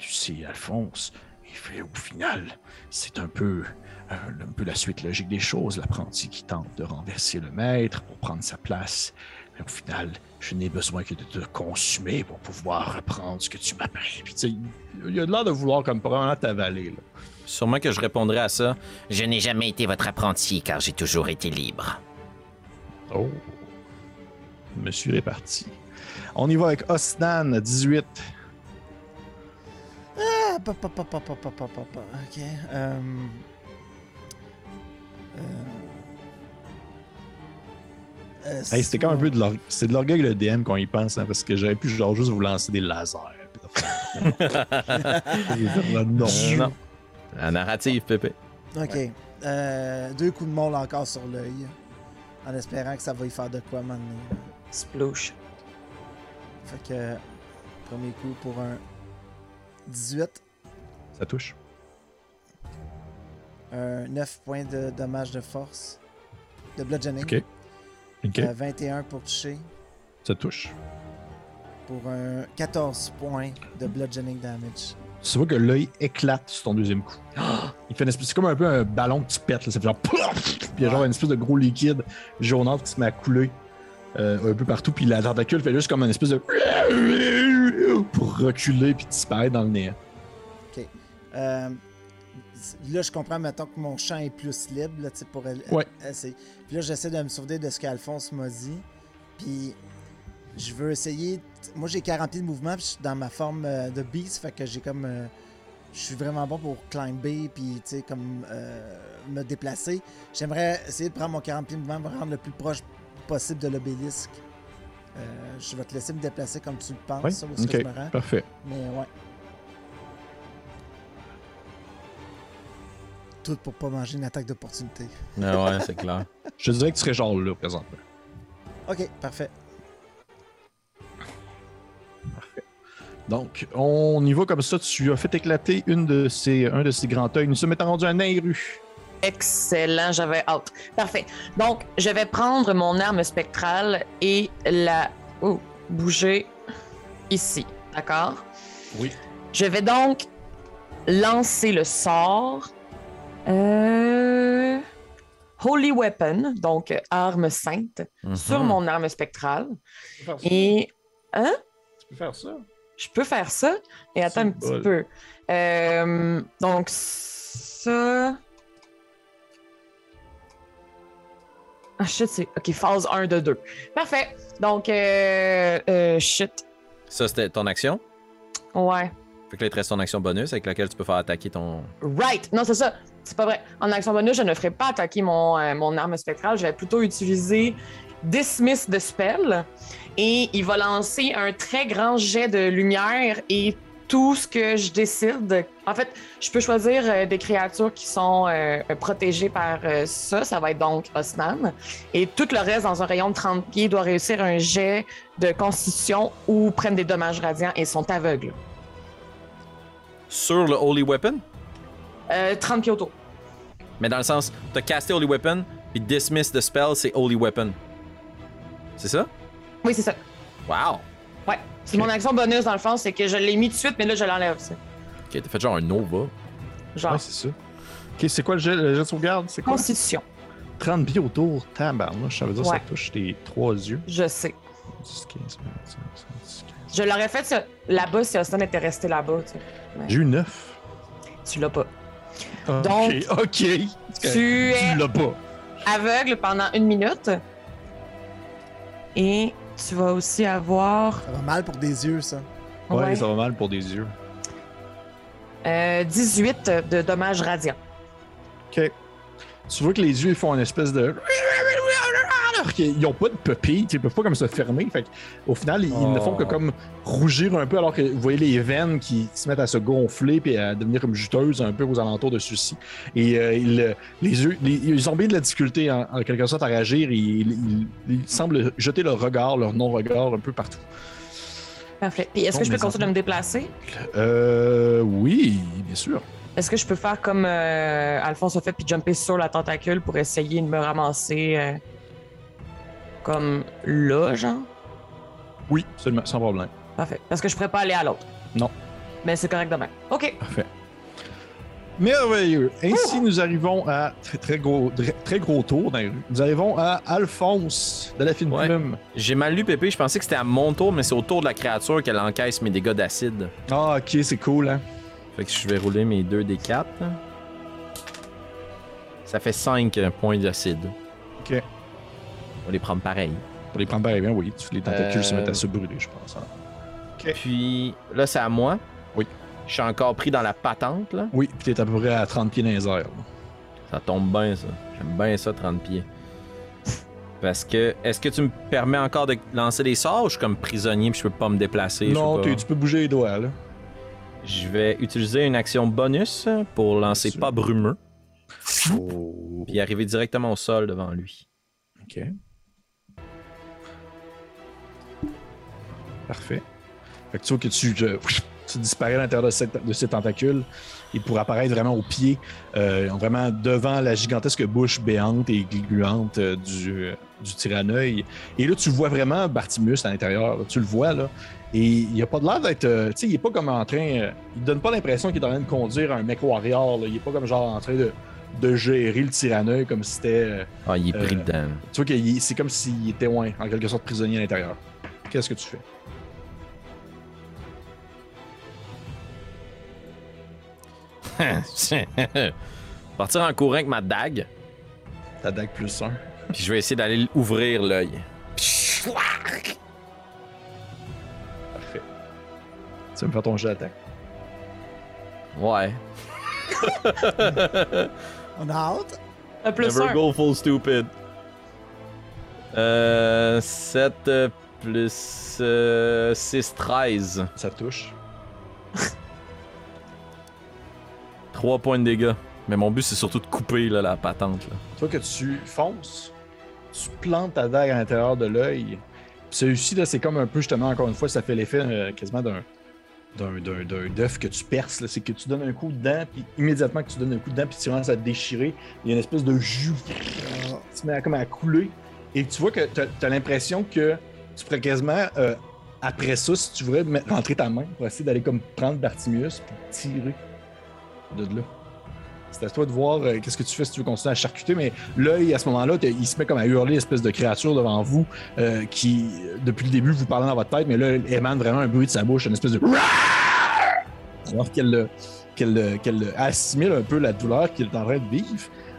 tu sais, Alphonse, il fait, au final, c'est un peu, un, un peu la suite logique des choses. L'apprenti qui tente de renverser le maître pour prendre sa place. Mais au final, je n'ai besoin que de te consumer pour pouvoir reprendre ce que tu m'as pris. Puis, tu sais, il a l'air de vouloir comme probablement t'avaler. là.
Sûrement que je répondrais à ça.
Je n'ai jamais été votre apprenti car j'ai toujours été libre.
Oh. Monsieur est parti. On y va avec Osnan, 18.
Ah, pa, pa, pa, pa, pa, pa, pa, pa, pa. Ok. Euh... Euh... Euh,
Hey, c'était comme un peu de l'orgueil. C'est de l'orgueil le DM qu'on y pense, hein, parce que j'aurais pu genre juste vous lancer des lasers. non.
Euh, non. La narrative, Pépé.
Ok. Euh, deux coups de môle encore sur l'œil. En espérant que ça va y faire de quoi maintenant.
Splouche.
Fait que. Premier coup pour un 18.
Ça touche.
Un 9 points de dommage de force. De bludgeoning.
Ok. Ok.
Euh, 21 pour toucher.
Ça touche.
Pour un 14 points de bludgeoning damage.
Tu vois que l'œil éclate sur ton deuxième coup. Il fait une espèce, c'est comme un peu un ballon que tu pètes, là. ça fait genre, puis il y a genre une espèce de gros liquide jaunâtre qui se met à couler euh, un peu partout, puis la tentacule fait juste comme une espèce de pour reculer puis disparaître dans le néant.
Euh, là, je comprends maintenant que mon champ est plus libre, là, tu sais, pour elle.
Ouais.
c'est- Puis là, j'essaie de me souvenir de ce qu'Alphonse m'a dit. Puis je veux essayer. Moi, j'ai 40 pieds de mouvement, puis je suis dans ma forme euh, de beast, fait que j'ai comme. euh, je suis vraiment bon pour climber, puis tu sais, comme euh, me déplacer. J'aimerais essayer de prendre mon 40 pieds de mouvement, me rendre le plus proche possible de l'obélisque. Euh, je vais te laisser me déplacer comme tu le penses,
Ouais,
ça, où que je me rends.
Parfait.
Mais ouais. Tout pour pas manger une attaque d'opportunité.
Ah ouais, c'est clair.
Je te dirais que tu serais genre là présentement.
Ok, parfait.
Donc, on y va comme ça. Tu as fait éclater une de ces, un de ces grands œils. Nous sommes étant rendus à Nairu.
Excellent, j'avais hâte. Parfait. Donc, je vais prendre mon arme spectrale et la oh, bouger ici. D'accord?
Oui.
Je vais donc lancer le sort. Euh, Holy Weapon, donc arme sainte,
Mhm.
sur mon arme spectrale.
Tu peux faire ça.
Et. Hein?
Tu peux faire ça.
Je peux faire ça. Et attends un petit
bol.
peu. Euh, donc, ça. Ah, shit, c'est. Ok, phase 1 de 2. Parfait. Donc, euh, euh, shit.
Ça, c'était ton action?
Ouais.
Fait que là, il te reste ton action bonus avec laquelle tu peux faire attaquer ton.
Right! Non, c'est ça. C'est pas vrai. En action bonus, je ne ferai pas attaquer mon, euh, mon arme spectrale. Je vais plutôt utiliser Dismiss de spell. Et il va lancer un très grand jet de lumière et tout ce que je décide. En fait, je peux choisir euh, des créatures qui sont euh, protégées par euh, ça. Ça va être donc Osnan. Et tout le reste, dans un rayon de 30 pieds, doit réussir un jet de constitution ou prennent des dommages radiants et sont aveugles.
Sur le Holy Weapon?
Euh, 30 pieds autour.
Mais dans le sens, t'as casté Holy Weapon, puis Dismiss the Spell, c'est Holy Weapon. C'est ça?
Oui, c'est ça.
Wow!
Ouais. C'est mon action bonus dans le fond, c'est que je l'ai mis tout de suite, mais là je l'enlève. ça.
Ok, t'as fait genre un Nova.
Genre
Ouais, c'est ça. Ok, c'est quoi le jet, le jet de sauvegarde? C'est quoi?
constitution.
30 pieds autour. Tabarnouche, ça veut dire que
Ouais.
ça touche tes trois yeux.
Je sais.
10, 15, 20, 25, 26, 15.
Je l'aurais fait ça, là-bas si Austin était resté là-bas. Tu, sais.
J'ai eu 9.
tu l'as pas.
Ok,
Donc,
ok.
Tu
Tu
es
l'as pas.
aveugle pendant une minute. Et tu vas aussi avoir
Ça va mal pour des yeux, ça.
Ouais,
ouais,
ça va mal pour des yeux.
euh, 18 de dommages radiants.
Ok. Tu vois que les yeux ils font une espèce de. Ils n'ont pas de pupille, ils peuvent pas comme se fermer. Fait au final, ils, ils ne font que
Oh.
comme rougir un peu alors que vous voyez les veines qui se mettent à se gonfler puis à devenir comme juteuses un peu aux alentours de ceux-ci. Et euh, ils, les yeux, les- ils ont bien de la difficulté en, en quelque sorte à réagir. et Ils, ils- ils semblent jeter leur regard, leur non-regard un peu partout.
Parfait. Puis est-ce que je peux continuer de me déplacer?
Euh. Oui, bien sûr.
Est-ce que je peux faire comme euh, Alphonse a fait puis jumper sur la tentacule pour essayer de me ramasser euh, comme là, genre?
Oui, absolument, sans problème.
Parfait. Parce que je pourrais pas aller à l'autre.
Non.
Mais c'est correct demain. OK.
Parfait. Merveilleux. Ainsi, nous arrivons à très, très gros, très, très gros tour dans les rues. Nous arrivons à Alphonse de la fine
Ouais.
plume.
J'ai mal lu, Pépé. Je pensais que c'était à mon tour, mais c'est au tour de la créature qu'elle encaisse mes dégâts d'acide.
Ah, ok, c'est cool, hein.
Fait que je vais rouler mes 2 des 4. Ça fait 5 points d'acide.
Ok.
On va les prendre pareil.
Pour les prendre bien, bien, oui. Les tentacules
Euh,
se mettent à se brûler, je pense. hein.
Puis là, c'est à moi.
Oui.
Je suis encore pris dans la patente, là.
Oui, puis t'es à peu près à 30 pieds dans les airs. là.
Ça tombe bien, ça. J'aime bien ça, 30 pieds. Parce que, est-ce que tu me permets encore de lancer des sorts ou je suis comme prisonnier puis je peux pas me déplacer?
Non, tu peux bouger les doigts, là.
Je vais utiliser une action bonus pour lancer pas brumeux
Oh.
puis arriver directement au sol devant lui.
Ok. Parfait. Fait que tu vois que tu, euh, tu disparais à l'intérieur de, cette- de ces tentacules et pour apparaître vraiment au pied, euh, vraiment devant la gigantesque bouche béante et gluante euh, du, du tyranneuil. Et là, tu vois vraiment Bartimus à l'intérieur. là. Tu le vois, là. Et il a pas de l'air d'être. euh, tu sais, il est pas comme en train. euh, il donne pas l'impression qu'il est en train de conduire un mec warrior. là. Il est pas comme genre en train de, de gérer le tyranneuil comme si c'était. euh,
Ah, il est pris
Euh,
dedans.
tu vois que c'est comme s'il était ouais, en quelque sorte prisonnier à l'intérieur. Qu'est-ce que tu fais?
Partir en courant avec ma dague,
Ta dague plus un.
puis je vais essayer d'aller ouvrir l'œil.
Parfait. Tu vas me faire ton jet d'attaque.
Ouais.
On a hâte.
Un plus
Never
un.
go full stupid. Euh, 7 euh, plus euh, 6, 13.
Ça touche.
3 points de dégâts. Mais mon but, c'est surtout de couper la patente. Là.
Tu vois que tu fonces, tu plantes ta dague à l'intérieur de l'œil. Celui-ci, là, c'est comme un peu justement, encore une fois, ça fait l'effet euh, quasiment d'un d'un, d'œuf que tu perces. C'est que tu donnes un coup dedans, puis immédiatement que tu donnes un coup dedans, puis tu commences à te déchirer, il y a une espèce de jus qui met à, couler. Et tu vois que tu as, l'impression que tu pourrais quasiment, euh, après ça, si tu voudrais mettre- rentrer ta main pour essayer d'aller comme prendre Bartimius, puis tirer de. C'est à toi de voir euh, qu'est-ce que tu fais si tu veux continuer à charcuter, mais l'œil, à ce moment-là, il se met comme à hurler, espèce de créature devant vous, euh, qui, depuis le début, vous parlez dans votre tête, mais là, elle émane vraiment un bruit de sa bouche, une espèce de. Alors qu'elle qu'elle assimile un peu la douleur qu'il est en train de vivre.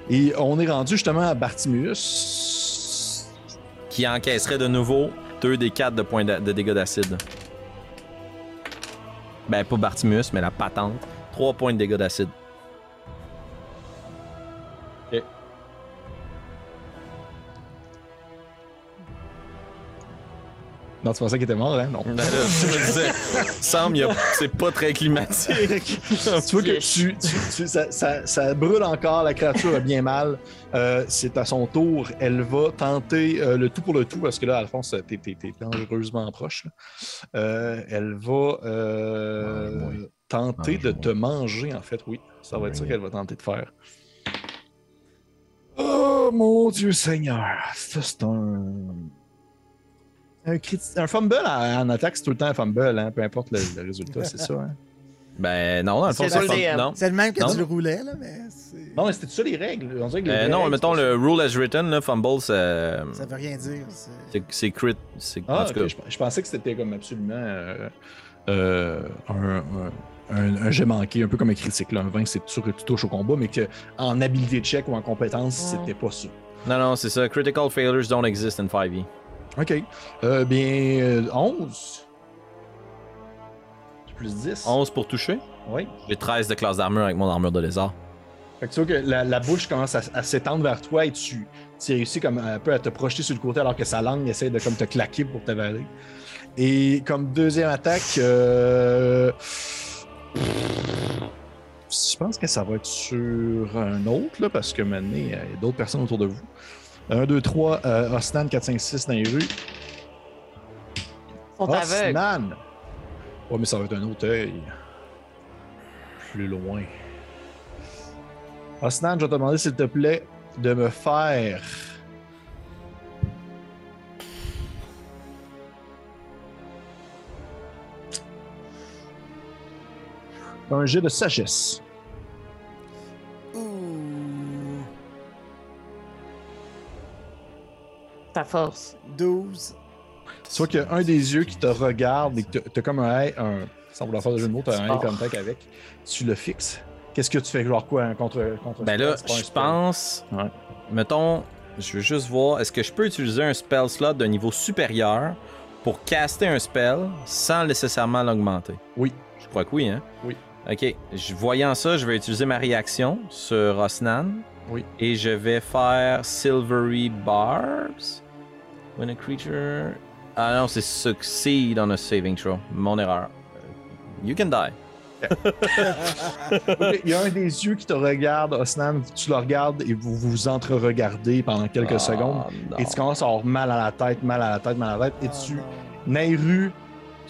Et on est rendu justement à Bartimius.
Qui encaisserait de nouveau 2 des 4 de points d'a- de dégâts d'acide. Ben, pas Bartimus, mais la patente. 3 points de dégâts d'acide.
Non, tu pensais qu'il était mort, hein? Non.
Ben là, je me disais, semble, il y a- c'est pas très climatique.
tu vois que tu, tu- tu- ça, ça- ça brûle encore, la créature a bien mal. Euh, c'est à son tour. Elle va tenter euh, le tout pour le tout, parce que là, Alphonse, t'es, dangereusement proche. Euh, elle va euh. Tenter de
Mange-moi.
te manger, en fait, oui. Ça va être ça qu'elle va tenter de faire. Oh mon Dieu Seigneur! Ça, c'est un. Un, un fumble en, en attaque, c'est tout le temps un fumble, hein, peu importe le, le résultat, c'est ça. Hein?
Ben non, dans le fond,
C'est
c'est
le
fun-
DM.
Non,
C'est le même que
Non?
tu le roulais, là, mais c'est-
Non, mais c'était ça les règles. On dirait que les
Euh, non
règles,
mettons
c'est
le rule as written, là, fumble, ça-
ça veut rien dire. c'est-
c'est c'est crit. c'est-
Ah,
en tout cas,
je, je pensais que c'était comme absolument euh, euh, un, un, un- un jet manqué, un peu comme un critique. Là. Un 20, c'est sûr que tu touches au combat, mais qu'en habilité de check ou en compétence,
Ouais.
c'était pas ça.
Non, non, c'est ça. Critical failures don't exist in 5e.
Ok. Euh, bien, euh, 11. Plus 10.
11 pour toucher?
Oui.
J'ai 13 de classe d'armure avec mon armure de lézard.
Fait que tu vois que la, la bouche commence à, à s'étendre vers toi et tu, tu réussis comme un peu à te projeter sur le côté alors que sa langue essaie de comme te claquer pour t'avaler. Et comme deuxième attaque, euh, je pense que ça va être sur un autre là, parce que maintenant il y a d'autres personnes autour de vous. 1, 2, 3, euh, Osnan, 4, 5, 6 dans les rues.
Ils sont aveugles.
Osnan! Ouais, mais ça va être un autre œil. Plus loin. Osnan, je vais te demander s'il te plaît de me faire. Un jet de sagesse.
Ouh.
Ta force.
12.
Tu vois qu'il y a un des yeux qui te regarde et que t'as- t'as comme un un, sans vouloir faire de jeu de mots, t'as un œil
Sport.
contact avec. Tu le fixes. Qu'est-ce que tu fais? Genre quoi? Un contre, contre
Ben
spell?
là,
un
je pense.
Ouais.
Mettons, je veux juste voir, est-ce que je peux utiliser un spell slot d'un niveau supérieur pour caster un spell sans nécessairement l'augmenter?
Oui.
Je crois que oui, hein?
Oui.
Ok, je, voyant ça, je vais utiliser ma réaction sur Osnan.
Oui.
Et je vais faire Silvery Barbs. When a creature. Ah non, c'est Succeed on a saving throw. Mon erreur. Euh, You can die.
Il y a un des yeux qui te regarde, Osnan, tu le regardes et vous vous entre-regardez pendant quelques
Ah,
secondes.
non.
Et tu commences à avoir mal à la tête, mal à la tête, mal à la tête. Et tu. Nairu,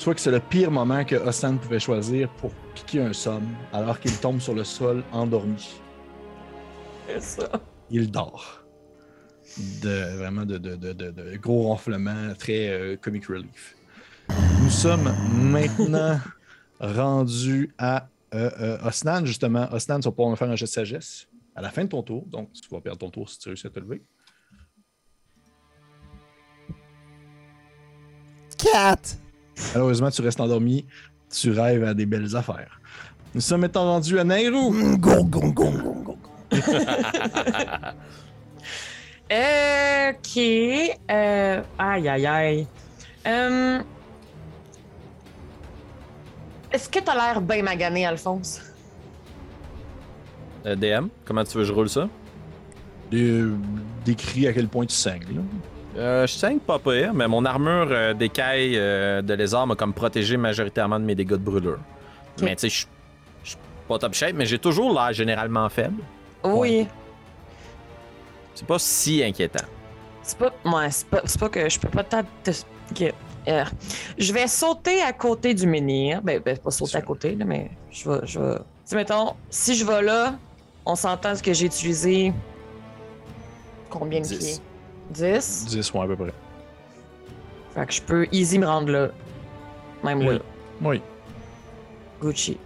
tu vois que c'est le pire moment que Osnan pouvait choisir pour piquer un somme alors qu'il tombe sur le sol endormi.
C'est ça.
Il dort. De, vraiment de, de, de, de- de gros ronflements, très euh, comic relief. Nous sommes maintenant rendus à euh, euh, Osnan, justement. Osnan, tu vas pouvoir me faire un jet de sagesse à la fin de ton tour. Donc, tu vas perdre ton tour si tu réussis à te lever.
4.
Malheureusement, tu restes endormi. Tu rêves à des belles affaires. Nous sommes maintenant rendus à Nairou.
Mm, Gong, gong, gong, gong, gong.
Ok. Euh, aïe, aïe, aïe. Euh, Est-ce que t'as l'air bien magané, Alphonse?
Euh, DM, comment tu veux que je roule ça?
Dé- Décris à quel point tu saignes. là.
Euh, je saigne pas pire, mais mon armure euh, d'écaille euh, de lézard m'a comme protégé majoritairement de mes dégâts de brûlure. Mais tu sais, je suis pas top shape, mais j'ai toujours l'air généralement faible.
Oui.
C'est pas si inquiétant.
C'est pas. Ouais, c'est pas, pas que je peux pas te- Euh, je vais sauter à côté du menhir. Ben, ben, pas sauter à côté, là, mais je vais. Je vais... Tu sais, mettons, si je vais là, on s'entend ce que j'ai utilisé. Combien de pieds? 10.
10, ouais, à peu près.
Fait que je peux easy me rendre là. Même
Oui.
là.
Oui.
Gucci.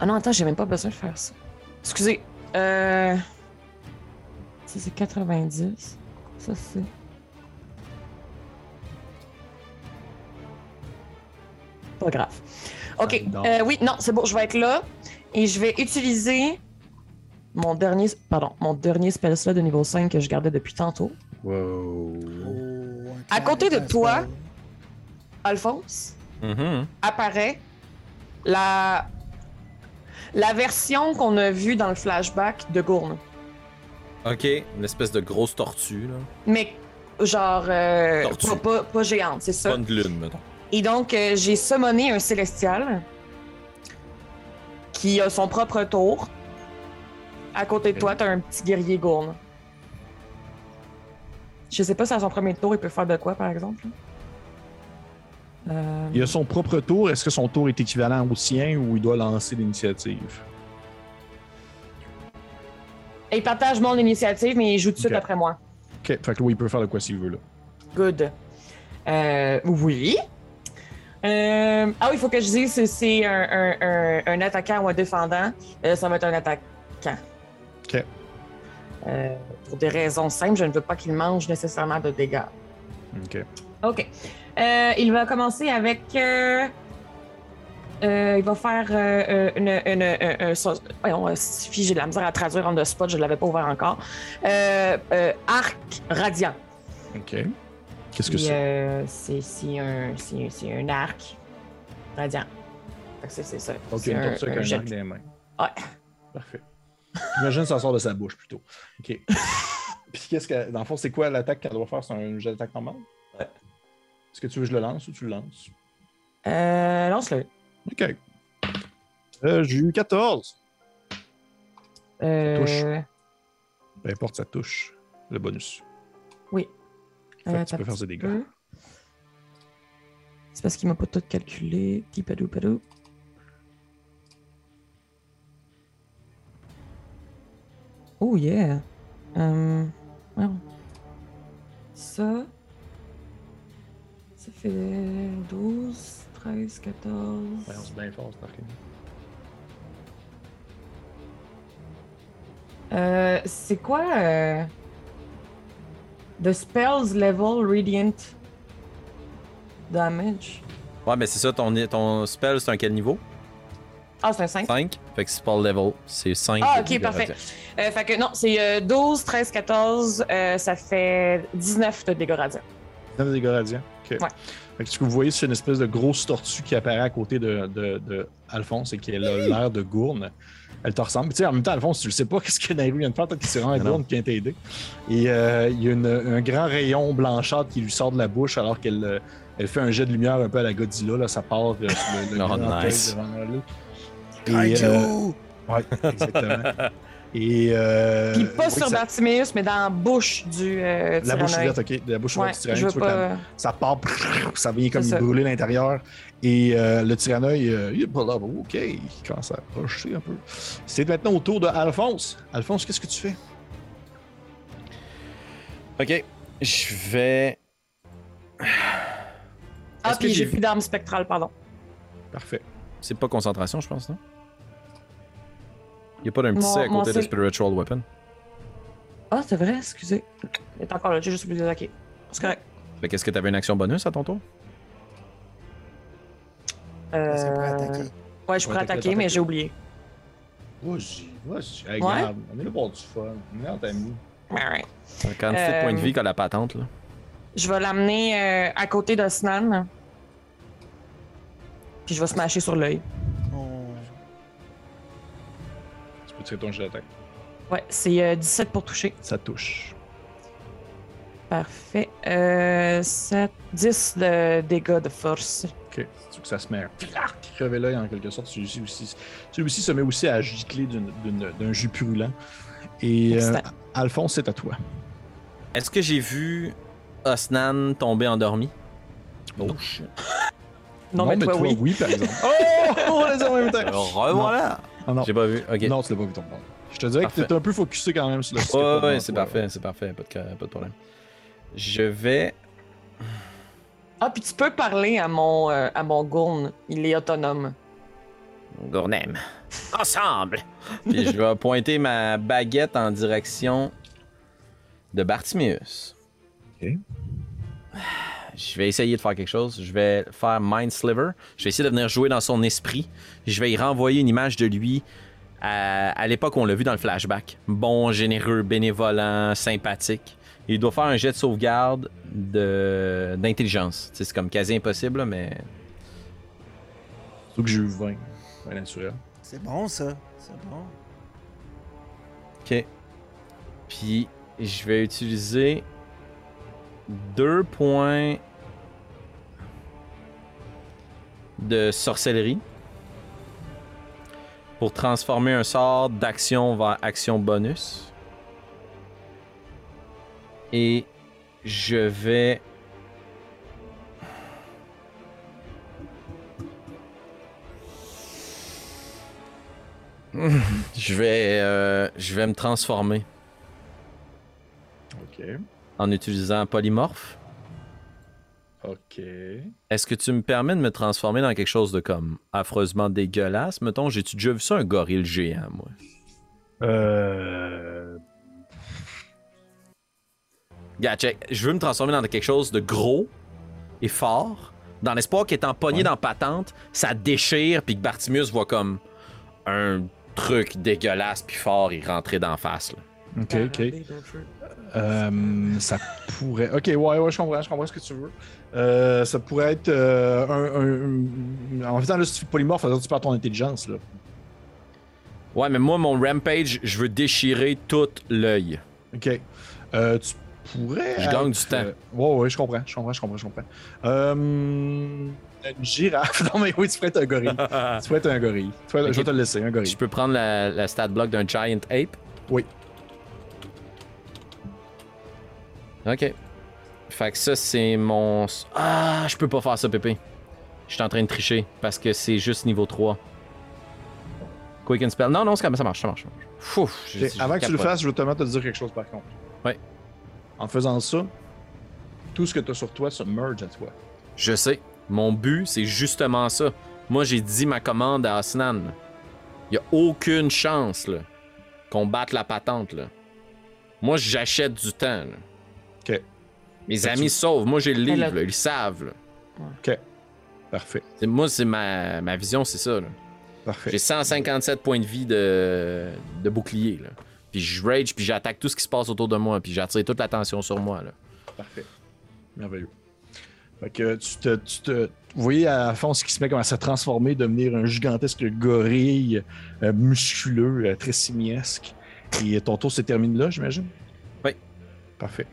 Ah non, attends, j'ai même pas besoin de faire ça. Excusez. Euh. Ça, c'est 90. Ça, c'est. Pas grave. Ok.
Non.
euh, oui, non, c'est bon. Je vais être là. Et je vais utiliser mon dernier. Pardon, mon dernier spell slot de niveau 5 que je gardais depuis tantôt.
Wow.
Oh,
À côté de toi.
spell.
Alphonse.
Mhm.
apparaît la, la version qu'on a vue dans le flashback de Gourne.
Ok, une espèce de grosse tortue, là.
Mais genre, euh,
Tortue.
pas, pas- pas géante, c'est ça.
Pas de lune, mettons.
Et donc, euh, j'ai summoné un célestial qui a son propre tour. À côté de toi, t'as un petit guerrier Gourne. Je sais pas si à son premier tour, il peut faire de quoi, par exemple. Euh,
Il a son propre tour. Est-ce que son tour est équivalent au sien ou il doit lancer l'initiative?
Il partage mon initiative, mais il joue tout de suite après moi.
Ok, fait que oui, il peut faire de quoi s'il veut là.
Good. Euh, oui. Euh, ah oui, il faut que je dise si c'est un, un- un- un attaquant ou un défendant. Ça va être un attaquant. Euh, pour des raisons simples, je ne veux pas qu'il mange nécessairement de dégâts.
Ok.
OK. Euh, il va commencer avec. euh, euh, il va faire une. une, un- un- so- voyons, euh, si j'ai de la misère à traduire en the spot, je ne l'avais pas ouvert encore. Euh, euh, arc radiant.
Ok. Qu'est-ce que c'est?
euh, c'est un, un arc radiant. C'est ça.
Ok, une avec un
jet.
arc les mains.
Ouais.
Parfait. J'imagine que ça sort de sa bouche plutôt. Ok. Puis qu'est-ce que. Dans le fond, c'est quoi l'attaque qu'elle doit faire? C'est un jet d'attaque normal?
Ouais.
Est-ce que tu veux que je le lance ou tu le lances?
Euh, lance-le.
Ok. Euh, J'ai eu 14.
Euh,
Touche. Peu importe, ça touche. Le bonus.
Oui.
Fait que
Euh,
tu peux faire ses
un
dégâts.
C'est parce qu'il m'a pas tout calculé. Tipadou padou. Oh yeah. Euh. Ça. Ça fait 12, 13, 14.
Voyons, c'est bien fort, c'est marqué.
Euh, c'est quoi euh, The spells level radiant damage?
Ouais, mais c'est ça, ton, ton spell, c'est un quel niveau?
Ah, c'est un 5.
5. Fait que spell level, c'est 5.
Ah, ok, parfait. Euh, fait que non, c'est euh, 12, 13, 14. euh, ça fait 19 de dégâts radiants.
9 dégâts radiants. Ok.
Ouais.
Fait que ce que vous voyez, c'est une espèce de grosse tortue qui apparaît à côté de, de, de Alphonse et qui a l'air de gourne. Elle te ressemble. Tu sais, en même temps, Alphonse, tu le sais pas qu'est-ce que Nairou vient de faire, peut-être qu'il s'est rendu gourne qui vient t'aider. Et euh, il y a une- un grand rayon blanchâtre qui lui sort de la bouche alors qu'elle euh, elle fait un jet de lumière un peu à la Godzilla. Là, ça part euh, sur le, le
Oh,
grand
nice.
devant elle. Et, euh, ouais, exactement. Et euh,
Puis pas sur
ça-
Bartimeus, mais dans la bouche du euh,
la bouche ouverte, ok. La bouche
Ouais,
ouverte du tyrannoïde,
veux
tu vois que la-
pas.
ça part, ça vient comme brûler l'intérieur. Et euh, le tyrannoïde, euh, il est pas là. OK, il commence à approcher un peu. C'est maintenant au tour de Alphonse. Alphonse, qu'est-ce que tu fais?
Ok, je vais.
Ah, puis
j'ai
plus d'armes spectrales, pardon.
Parfait.
C'est pas concentration, je pense, non? Y a pas d'un petit
Mon-
C à côté de Spiritual Weapon
Ah, c'est vrai, excusez. Il est encore là, j'ai juste oublié d'attaquer. C'est correct.
Fait qu'est-ce que t'avais une action bonus à ton tour?
Euh...
Attaquer?
Ouais, je pourrais attaquer, mais j'ai oublié.
Vas-y, vas-y. Hey,
Ouais?
regarde, on est là pour du fun. Entre amis.
Alright.
La quantité de points de
Euh,
vie qu'a la patente, là.
Je vais l'amener euh, à côté de Snan. Puis je vais smasher sur l'œil.
Tirer ton jet d'attaque.
Ouais, c'est euh, 17 pour toucher.
Ça touche.
Parfait. Euh, 7, 10 de dégâts de force.
OK. Tu que ça se met à crever l'œil en quelque sorte. Celui-ci aussi, celui-ci se met aussi à gicler d'une- d'une- d'un jus brûlant. Et euh. Alphonse, c'est à toi.
Est-ce que j'ai vu Osnan tomber endormi? Oh shit.
Non, mais toi, oui.
oui, par exemple. oh, on les a en même temps.
Alors, revoilà.
Ah non.
J'ai pas vu. Ok.
Non, tu l'as pas vu ton monde. Je te dirais
Parfait.
que t'es un peu focusé quand même sur le
Ouais, ouais, c'est parfait, c'est parfait, pas de, pas de problème. Je vais.
Ah, puis tu peux parler à mon, euh, à mon gourne. Il est autonome.
Gournem. Ensemble.
Puis je vais pointer ma baguette en direction de Bartimius.
Ok.
Je vais essayer de faire quelque chose. Je vais faire Mind Sliver. Je vais essayer de venir jouer dans son esprit. Je vais y renvoyer une image de lui à, à l'époque où on l'a vu dans le flashback. Bon, généreux, bénévolent, sympathique. Il doit faire un jet de sauvegarde de- d'intelligence. C'est comme quasi impossible, là, mais
Surtout que j'ai eu 20. 20 naturel.
C'est bon, ça. C'est bon.
Ok. Puis je vais utiliser deux points de sorcellerie pour transformer un sort d'action vers action bonus. Et je vais je vais euh, je vais me transformer
Ok.
en utilisant polymorphe.
Ok.
Est-ce que tu me permets de me transformer dans quelque chose de comme affreusement dégueulasse? Mettons, j'ai-tu déjà vu ça un gorille géant, moi?
Euh.
Check. Je veux me transformer dans quelque chose de gros et fort, dans l'espoir qu'étant pogné
Ouais.
dans patente, ça déchire, puis que Bartimius voit comme un truc dégueulasse puis fort y rentrer d'en face. Là.
Ok, ok. Euh, ça pourrait. Ok, ouais, ouais, je comprends, je comprends ce que tu veux. Euh, ça pourrait être euh, un, En fait, là, si tu fais polymorphe, tu perds ton intelligence, là.
Ouais, mais moi, mon rampage, je veux déchirer tout l'œil.
Ok. Euh, tu pourrais.
Je gagne
être,
du temps.
ouais, ouais, je comprends, je comprends, je comprends, je comprends. Euh, une girafe. Non, mais oui, tu pourrais être un gorille. tu pourrais être un gorille. Tu pourrais-
Ok.
Je vais te le laisser, un gorille.
Je peux prendre la, la stat block d'un giant ape?
Oui.
Ok. Fait que ça, c'est mon. Ah, je peux pas faire ça, Pépé. Je suis en train de tricher parce que c'est juste niveau 3. Quicken Spell. Non, non, ça marche, ça marche. ça marche. Fouf,
Avant que tu le fasses, je veux te dire quelque chose par contre.
Ouais.
En faisant ça, tout ce que tu as sur toi se merge à toi.
Je sais. Mon but, c'est justement ça. Moi, j'ai dit ma commande à Asnan. Il y a aucune chance là, qu'on batte la patente. Là. Moi, j'achète du temps. là. Mes amis
tu-
sauvent. Moi, j'ai le livre.
là-
là, Ils savent. là.
Ok. Parfait.
C'est- Moi, c'est ma, ma vision, c'est ça. là.
Parfait.
J'ai 157 points de vie de, de bouclier. Là. Puis je rage, puis j'attaque tout ce qui se passe autour de moi, puis j'attire toute l'attention sur moi. Là.
Parfait. Merveilleux. Fait que tu te, tu te- Vous voyez à fond ce qui se met comme à se transformer, devenir un gigantesque gorille euh, musculeux, euh, très simiesque. Et ton tour se termine là, j'imagine?
Oui.
Parfait.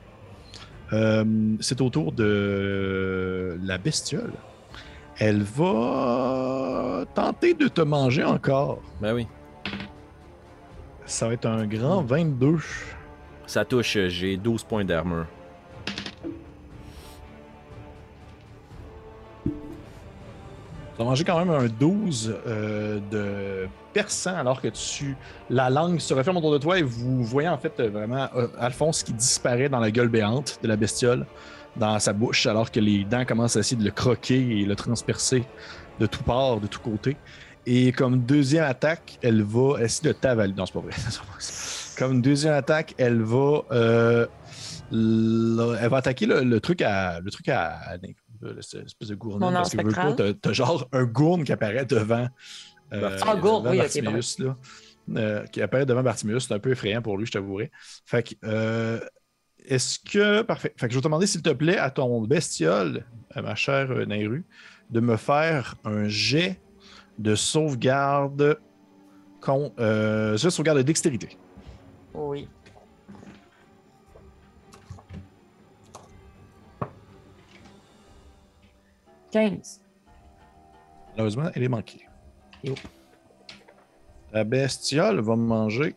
Euh, c'est au tour de la bestiole. Elle va tenter de te manger encore.
Ben oui.
Ça va être un grand 22.
Ça touche, euh, j'ai 12 points d'armure.
Tu as mangé quand même un 12 euh, de perçant alors que tu la langue se referme autour de toi et vous voyez en fait vraiment euh, Alphonse qui disparaît dans la gueule béante de la bestiole dans sa bouche alors que les dents commencent à essayer de le croquer et le transpercer de tout part, de tous côtés. Et comme deuxième attaque, elle va essayer de t'avaler. Non, c'est pas vrai. comme deuxième attaque, elle va, euh, elle va attaquer le, le truc à, le truc à, à- le- cette espèce de gourne.
Mon
parce que veux pas,
spectral?
t'as, t'as genre un gourne qui apparaît devant. euh,
Ah, gourne,
devant
oui, ok,
Bartiméus, là. Euh, qui apparaît devant Bartiméus. C'est un peu effrayant pour lui, je t'avouerai. Fait que, euh, est-ce que. Parfait. Fait que je vais te demander, s'il te plaît, à ton bestiole, à ma chère euh, Nairu, de me faire un jet de sauvegarde. Con, euh, jet de sauvegarde de dextérité.
Oui.
Malheureusement, elle est manquée.
Oh.
La bestiole va me manger.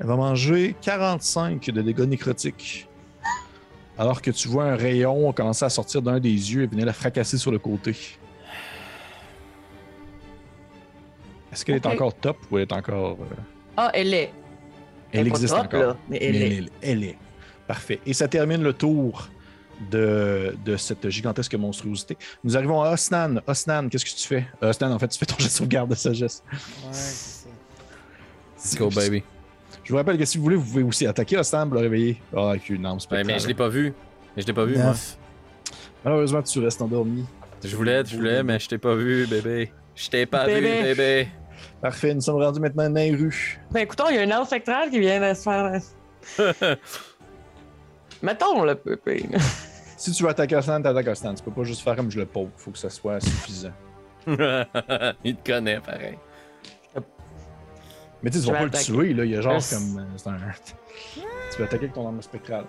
Elle va manger 45 de dégâts nécrotiques. Alors que tu vois un rayon commencer à sortir d'un des yeux et venir la fracasser sur le côté. Est-ce qu'elle est encore top ou elle est encore. euh,
Ah, elle est.
Elle,
est
existe
top,
encore.
là, mais elle
Mais
est.
elle, est- elle est. Parfait. Et ça termine le tour de, de cette gigantesque monstruosité. Nous arrivons à Osnan. Osnan, qu'est-ce que tu fais? Osnan, en fait, tu fais ton jet de sauvegarde de sagesse.
Ouais, c'est ça.
Let's go, baby.
Je vous rappelle que si vous voulez, vous pouvez aussi attaquer Osnan pour le réveiller. Ah, avec une arme
Ouais,
spectrale.
mais je l'ai pas vu. Mais je l'ai pas vu, moi.
Neuf.
Malheureusement, tu restes endormi.
Je voulais, je voulais, mais je t'ai pas vu, bébé. Je t'ai pas vu,
Bébé.
Parfait, nous sommes rendus maintenant à Nairu.
Ben écoutons, il y a une arme spectrale qui vient de se faire. Mettons le pépé.
Si tu veux attaquer Osnan, t'attaques Osnan. Tu peux pas juste faire comme je le pauvre. Faut que ça soit suffisant.
Il te connaît, pareil.
Mais tu sais, tu vas pas le
attaquer.
tuer, là. Il y a genre
Yes.
comme. euh, C'est un. tu veux attaquer avec ton arme spectrale.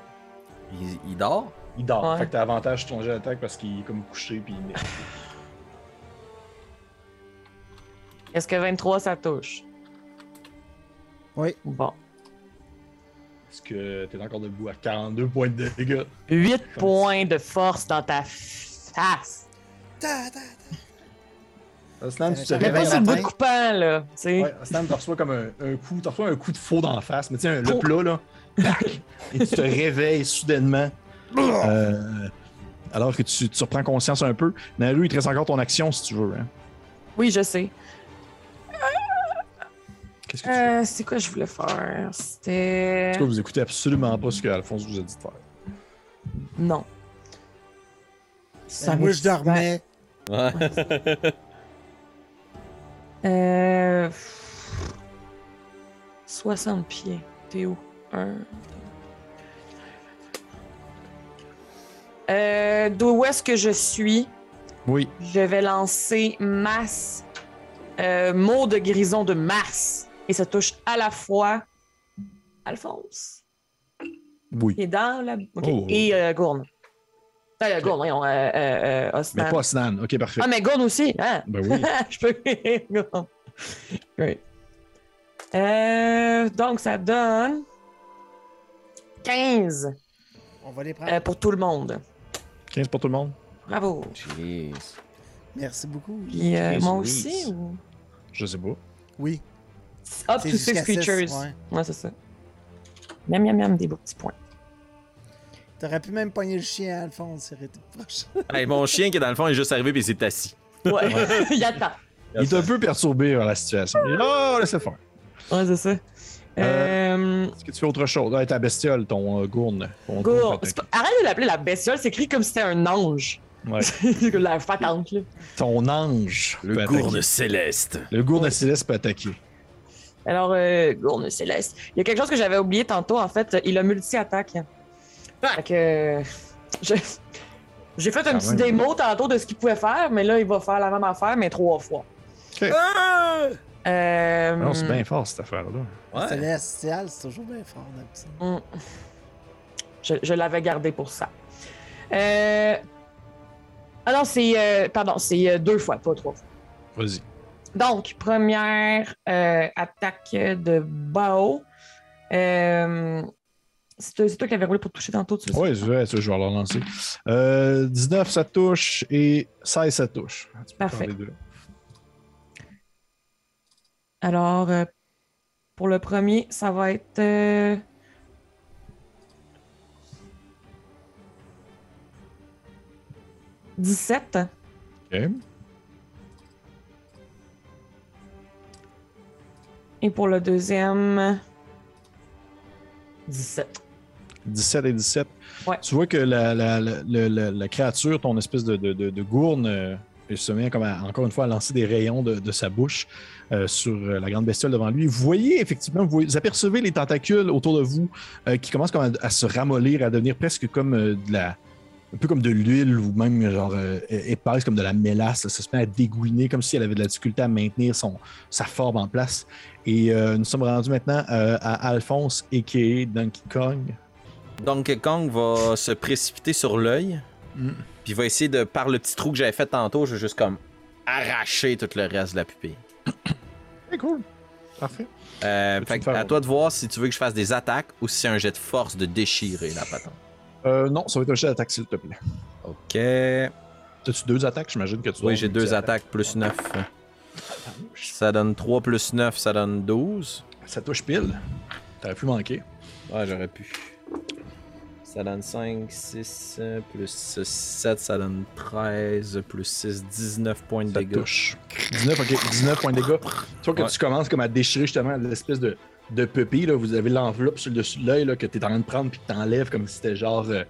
Il, il dort?
Il dort.
Ouais.
Fait que t'as avantage sur ton jet d'attaque parce qu'il est comme couché puis il
Est-ce que 23 ça touche?
Oui.
Bon.
Est-ce que t'es encore debout à 42 points de dégâts?
8 points de force dans ta face.
Ta, ta,
Osnan, tu te
Ça
Mais
réveille
pas
réveilles.
sur le bout de coupant, là. Tu sais.
Ouais, Osnan, tu reçois comme un, un coup. Tu reçois un coup de faux d'en face. Mais tu sais, le
Oh.
plat, là. et tu te réveilles soudainement. Euh, alors que tu, tu reprends conscience un peu. Naru, il te reste encore ton action si tu veux. Hein.
Oui, je sais.
Qu'est-ce que tu fais?
Euh, c'est quoi je voulais faire? C'était.
En tout cas, vous écoutez absolument pas ce que Alphonse vous a dit de faire.
Non.
ta. Moi, je dormais.
Ouais.
Euh... 60 pieds. T'es où? Un. Euh, D'où est-ce que je suis?
Oui.
Je vais lancer masse. Euh, mot de grison de masse. Et ça touche à la fois Alphonse,
Oui.
est dans la.
Oh.
Et euh, Gourne. Voyons, euh, euh, Osnan.
Mais pas Osnan. Ok, parfait.
Ah, mais Gourne aussi, hein?
Ben oui.
je peux. Great. Euh, donc, ça donne 15
On va les prendre.
euh, pour tout le monde.
15 pour tout le monde.
Bravo.
Jeez.
Merci beaucoup.
Puis euh, moi aussi? Ou...
Je sais pas.
Oui.
Up to six, creatures.
ouais.
Ouais, c'est ça. Miam, miam, miam, des beaux petits points.
T'aurais pu même pogner le chien, Alphonse, ça aurait été proche.
Hey, mon chien qui est dans le fond est juste arrivé puis il s'est assis.
Ouais, il attend.
Il est un peu perturbé par la situation. Il est là, oh, laissez faire.
Ouais, c'est ça. Euh,
Est-ce que tu fais autre chose? Ah, ta bestiole, ton euh, gourne. Ton
Gourne.
gourne
pas- Arrête de l'appeler la bestiole, c'est écrit comme si c'était un ange.
Ouais.
La fatante, là.
Ton ange. peut
Le
attaquer.
gourde céleste.
Le gourne céleste peut attaquer.
Alors, euh, Gourne Céleste. Il y a quelque chose que j'avais oublié tantôt, en fait. Il a multi-attaque. Fait que. euh, je- J'ai fait un petit
même.
démo tantôt de ce qu'il pouvait faire, mais là, il va faire la même affaire, mais trois fois.
Ok.
Euh,
Non, c'est bien fort cette affaire-là.
Ouais.
Célestial, c'est toujours bien fort, d'habitude.
hum. Je, je l'avais gardé pour ça. Euh... Ah non, c'est. euh, Pardon, c'est euh, deux fois, pas trois fois.
Vas-y.
Donc, première euh, attaque de Bao. C'est toi, qui avais roulé pour toucher tantôt.
Ouais, je vais, je vais leur lancer. Euh, 19, ça touche. Et 16, ça touche. Tu peux
Parfait.
les deux.
Alors, euh, pour le premier, ça va être. euh, « 17.
Ok.
Et pour le deuxième, 17.
17 et 17.
Ouais.
Tu vois que la, la, la, la- la- la créature, ton espèce de, de, de, de gourne, euh, se met comme à- encore une fois à lancer des rayons de, sa bouche euh, sur euh, la grande bestiole devant lui. Vous voyez effectivement, vous, voyez- vous apercevez les tentacules autour de vous euh, qui commencent comme à, à se ramollir, à devenir presque comme de la. Un peu comme de l'huile ou même genre euh, épaisse, comme de la mélasse. Ça se met à dégouiner comme si elle avait de la difficulté à maintenir son, sa forme en place. Et euh, nous sommes rendus maintenant euh, à Alphonse, a.k.a. Donkey Kong.
Donkey Kong va se précipiter sur l'œil.
Mm.
Puis va essayer de, par le petit trou que j'avais fait tantôt, je vais juste comme arracher tout le reste de la pupille.
C'est cool. Parfait.
Euh, fait à toi de voir si tu veux que je fasse des attaques ou si c'est un jet de force de déchirer la patente.
Euh, non, ça va être un jet d'attaque, s'il te plaît.
Ok.
As-tu deux attaques? J'imagine que tu
Oui, j'ai deux attaques plus 9. Ça donne 3 plus 9, ça donne 12.
Ça touche pile. T'aurais pu manquer.
Ouais, j'aurais pu. Ça donne 5, 6, euh, plus 7, ça donne 13, plus 6, 19 points de
Ça
dégâts.
touche. 19, ok. 19 points de dégâts. Tu vois que
Ouais.
tu commences comme à déchirer justement l'espèce de, de pupille. Là. Vous avez l'enveloppe sur le dessus de l'œil là, que tu es en train de prendre puis que tu enlèves comme si c'était genre. euh, tu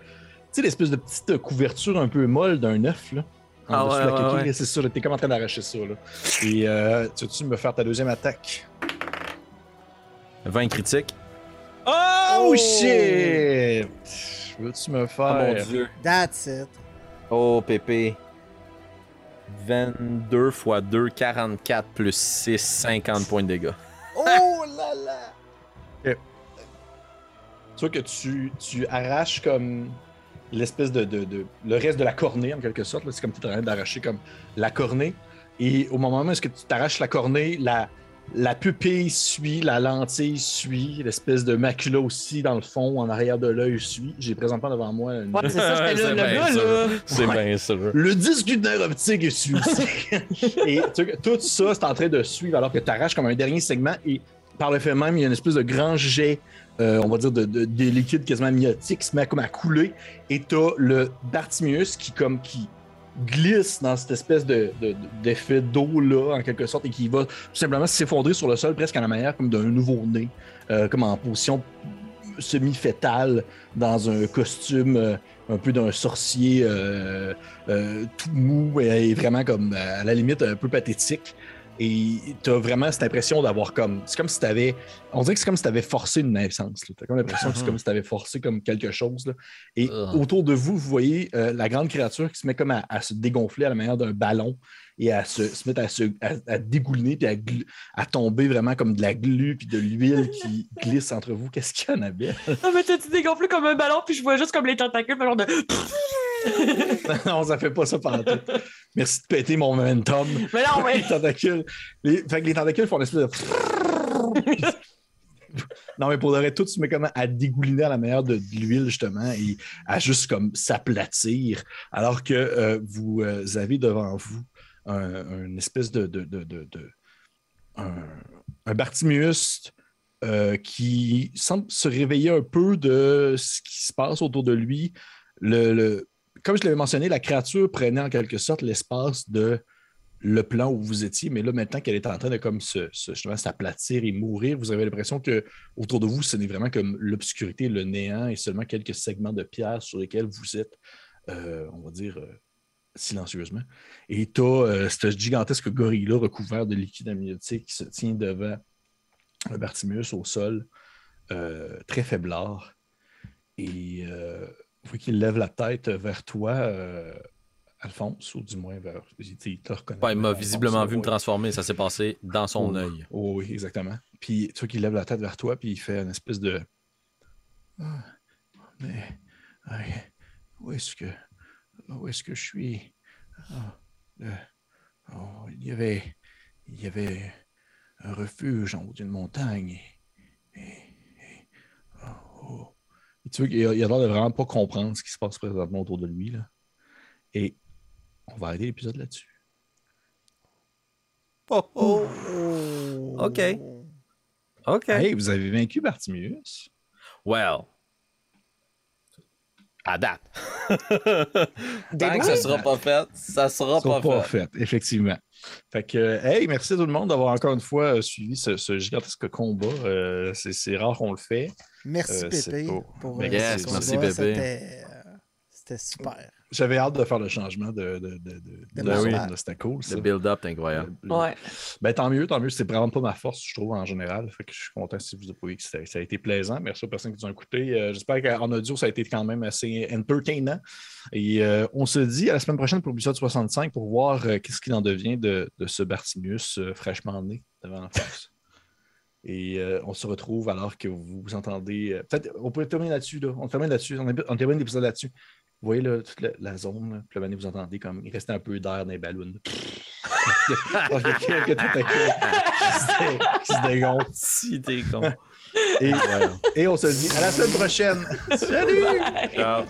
sais, l'espèce de petite couverture un peu molle d'un œuf. Là, en
Ah
dessous
ouais,
de la
ouais.
C'est ça, là, t'es comme en train d'arracher ça. Là. Et euh, tu veux-tu me faire ta deuxième attaque?
20 critiques.
Oh, shit! Veux-tu me
Oh
faire?
mon dieu.
That's it.
Oh, Pépé. 22 x 2, 44 plus 6, 50 points de dégâts.
Oh là là!
Tu vois que tu, tu arraches comme l'espèce de, de, de- le reste de la cornée en quelque sorte. C'est comme tu es en train d'arracher comme la cornée. Et au moment où est-ce que tu t'arraches la cornée, la, la pupille suit, la lentille suit, l'espèce de macula aussi dans le fond, en arrière de l'œil suit. J'ai présentement devant moi une-
Ouais, c'est ça, là,
C'est
le
bien
gars,
sûr.
là.
C'est
Ouais.
bien sûr.
Le disque du nerf optique est suivi. et tu tout ça, c'est en train de suivre alors que tu arraches comme un dernier segment et par le fait même, il y a une espèce de grand jet, euh, on va dire, de, de, de liquide quasiment amniotique qui se met comme à couler. Et tu as le Bartimius qui, comme, qui glisse dans cette espèce de, de- d'effet d'eau-là, en quelque sorte, et qui va tout simplement s'effondrer sur le sol presque à la manière comme d'un nouveau-né, euh, comme en position semi-fétale dans un costume euh, un peu d'un sorcier euh, tout mou et, et vraiment comme à la limite un peu pathétique. Et tu as vraiment cette impression d'avoir comme. C'est comme si tu avais. On dirait que c'est comme si tu avais forcé une naissance. Tu as comme l'impression que c'est comme si tu avais forcé comme quelque chose. là. Et
Ugh.
autour de vous, vous voyez euh, la grande créature qui se met comme à, à se dégonfler à la manière d'un ballon et à se, se mettre à, se, à, à dégouliner puis à, à tomber vraiment comme de la glu puis de l'huile qui glisse entre vous. Qu'est-ce qu'il y en a bien?
Non, mais t'as-tu dégonflé comme un ballon, puis je vois juste comme les tentacules, genre de.
non, ça fait pas ça pendant tout. Merci de péter mon momentum.
Mais non, mais.
les tentacules. Les... Fait que les tentacules font une espèce de. non, mais pour le reste, tout se met comme à dégouliner à la manière de, de l'huile, justement, et à juste comme s'aplatir, alors que euh, vous euh, avez devant vous un, espèce de. un, un Bartimius euh, qui semble se réveiller un peu de ce qui se passe autour de lui. Le, comme je l'avais mentionné, la créature prenait en quelque sorte l'espace de le plan où vous étiez, mais là, maintenant qu'elle est en train de comme se, se- s'aplatir et mourir, vous avez l'impression que autour de vous, ce n'est vraiment comme l'obscurité, le néant et seulement quelques segments de pierre sur lesquels vous êtes, euh, on va dire, euh, silencieusement. Et tu as ce gigantesque gorille-là recouvert de liquide amniotique qui se tient devant un Bartimius au sol, euh, très faiblard. Et euh, vous voyez qu'il lève la tête vers toi, euh, Alphonse, ou du moins vers. Il te reconnaît.
Ouais, il m'a visiblement vu me transformer, ça s'est passé dans son
Oh,
œil.
oh oui, exactement. Puis tu vois qu'il lève la tête vers toi, puis il fait une espèce de. Ah, mais. où est-ce que. Où est-ce que je suis? Ah, le- oh, il y avait. Il y avait un refuge en haut d'une montagne. Et. et- oh, oh. Et tu vois qu'il a il a l'air de vraiment pas comprendre ce qui se passe présentement autour de lui. Là. Et on va arrêter l'épisode là-dessus.
Oh, oh. OK. OK.
Hey, vous avez vaincu Bartimius.
Well. À date. Tant que ça sera pas fait, ça sera
sont
pas,
pas
fait.
effectivement. Fait que, euh, hey, merci à tout le monde d'avoir encore une fois euh, suivi ce, ce gigantesque combat. Euh, c'est, rare qu'on le fait.
Merci
Euh,
Pépé pour euh,
yes,
ce
merci. Pépé.
C'était super.
J'avais hâte de faire le changement de, de, de, de, de
De
zone,
marche.
là. C'était cool. Ça.
Le build-up, incroyable.
Ouais.
Ben, tant mieux, tant mieux. C'est vraiment pas ma force, je trouve, en général. Fait que je suis content si vous avez que ça, ça a été plaisant. Merci aux personnes qui nous ont écouté. Euh, j'espère qu'en audio, ça a été quand même assez entertainant. Et euh, on se dit à la semaine prochaine pour l'épisode 65 pour voir euh, qu'est-ce qu'il en devient de, de ce Bartimius euh, fraîchement né devant la face. Et euh, on se retrouve alors que vous, vous entendez. euh, Peut-être, on peut terminer là-dessus. Là. On termine là-dessus. On, on termine l'épisode là-dessus. Vous voyez là, toute la, la zone. là, Puis là, vous entendez comme il restait un peu d'air dans les ballons. Qui se dégonfle.
Si t'es con.
Et,
Ouais.
et on se dit à la semaine prochaine. Salut!
Ciao.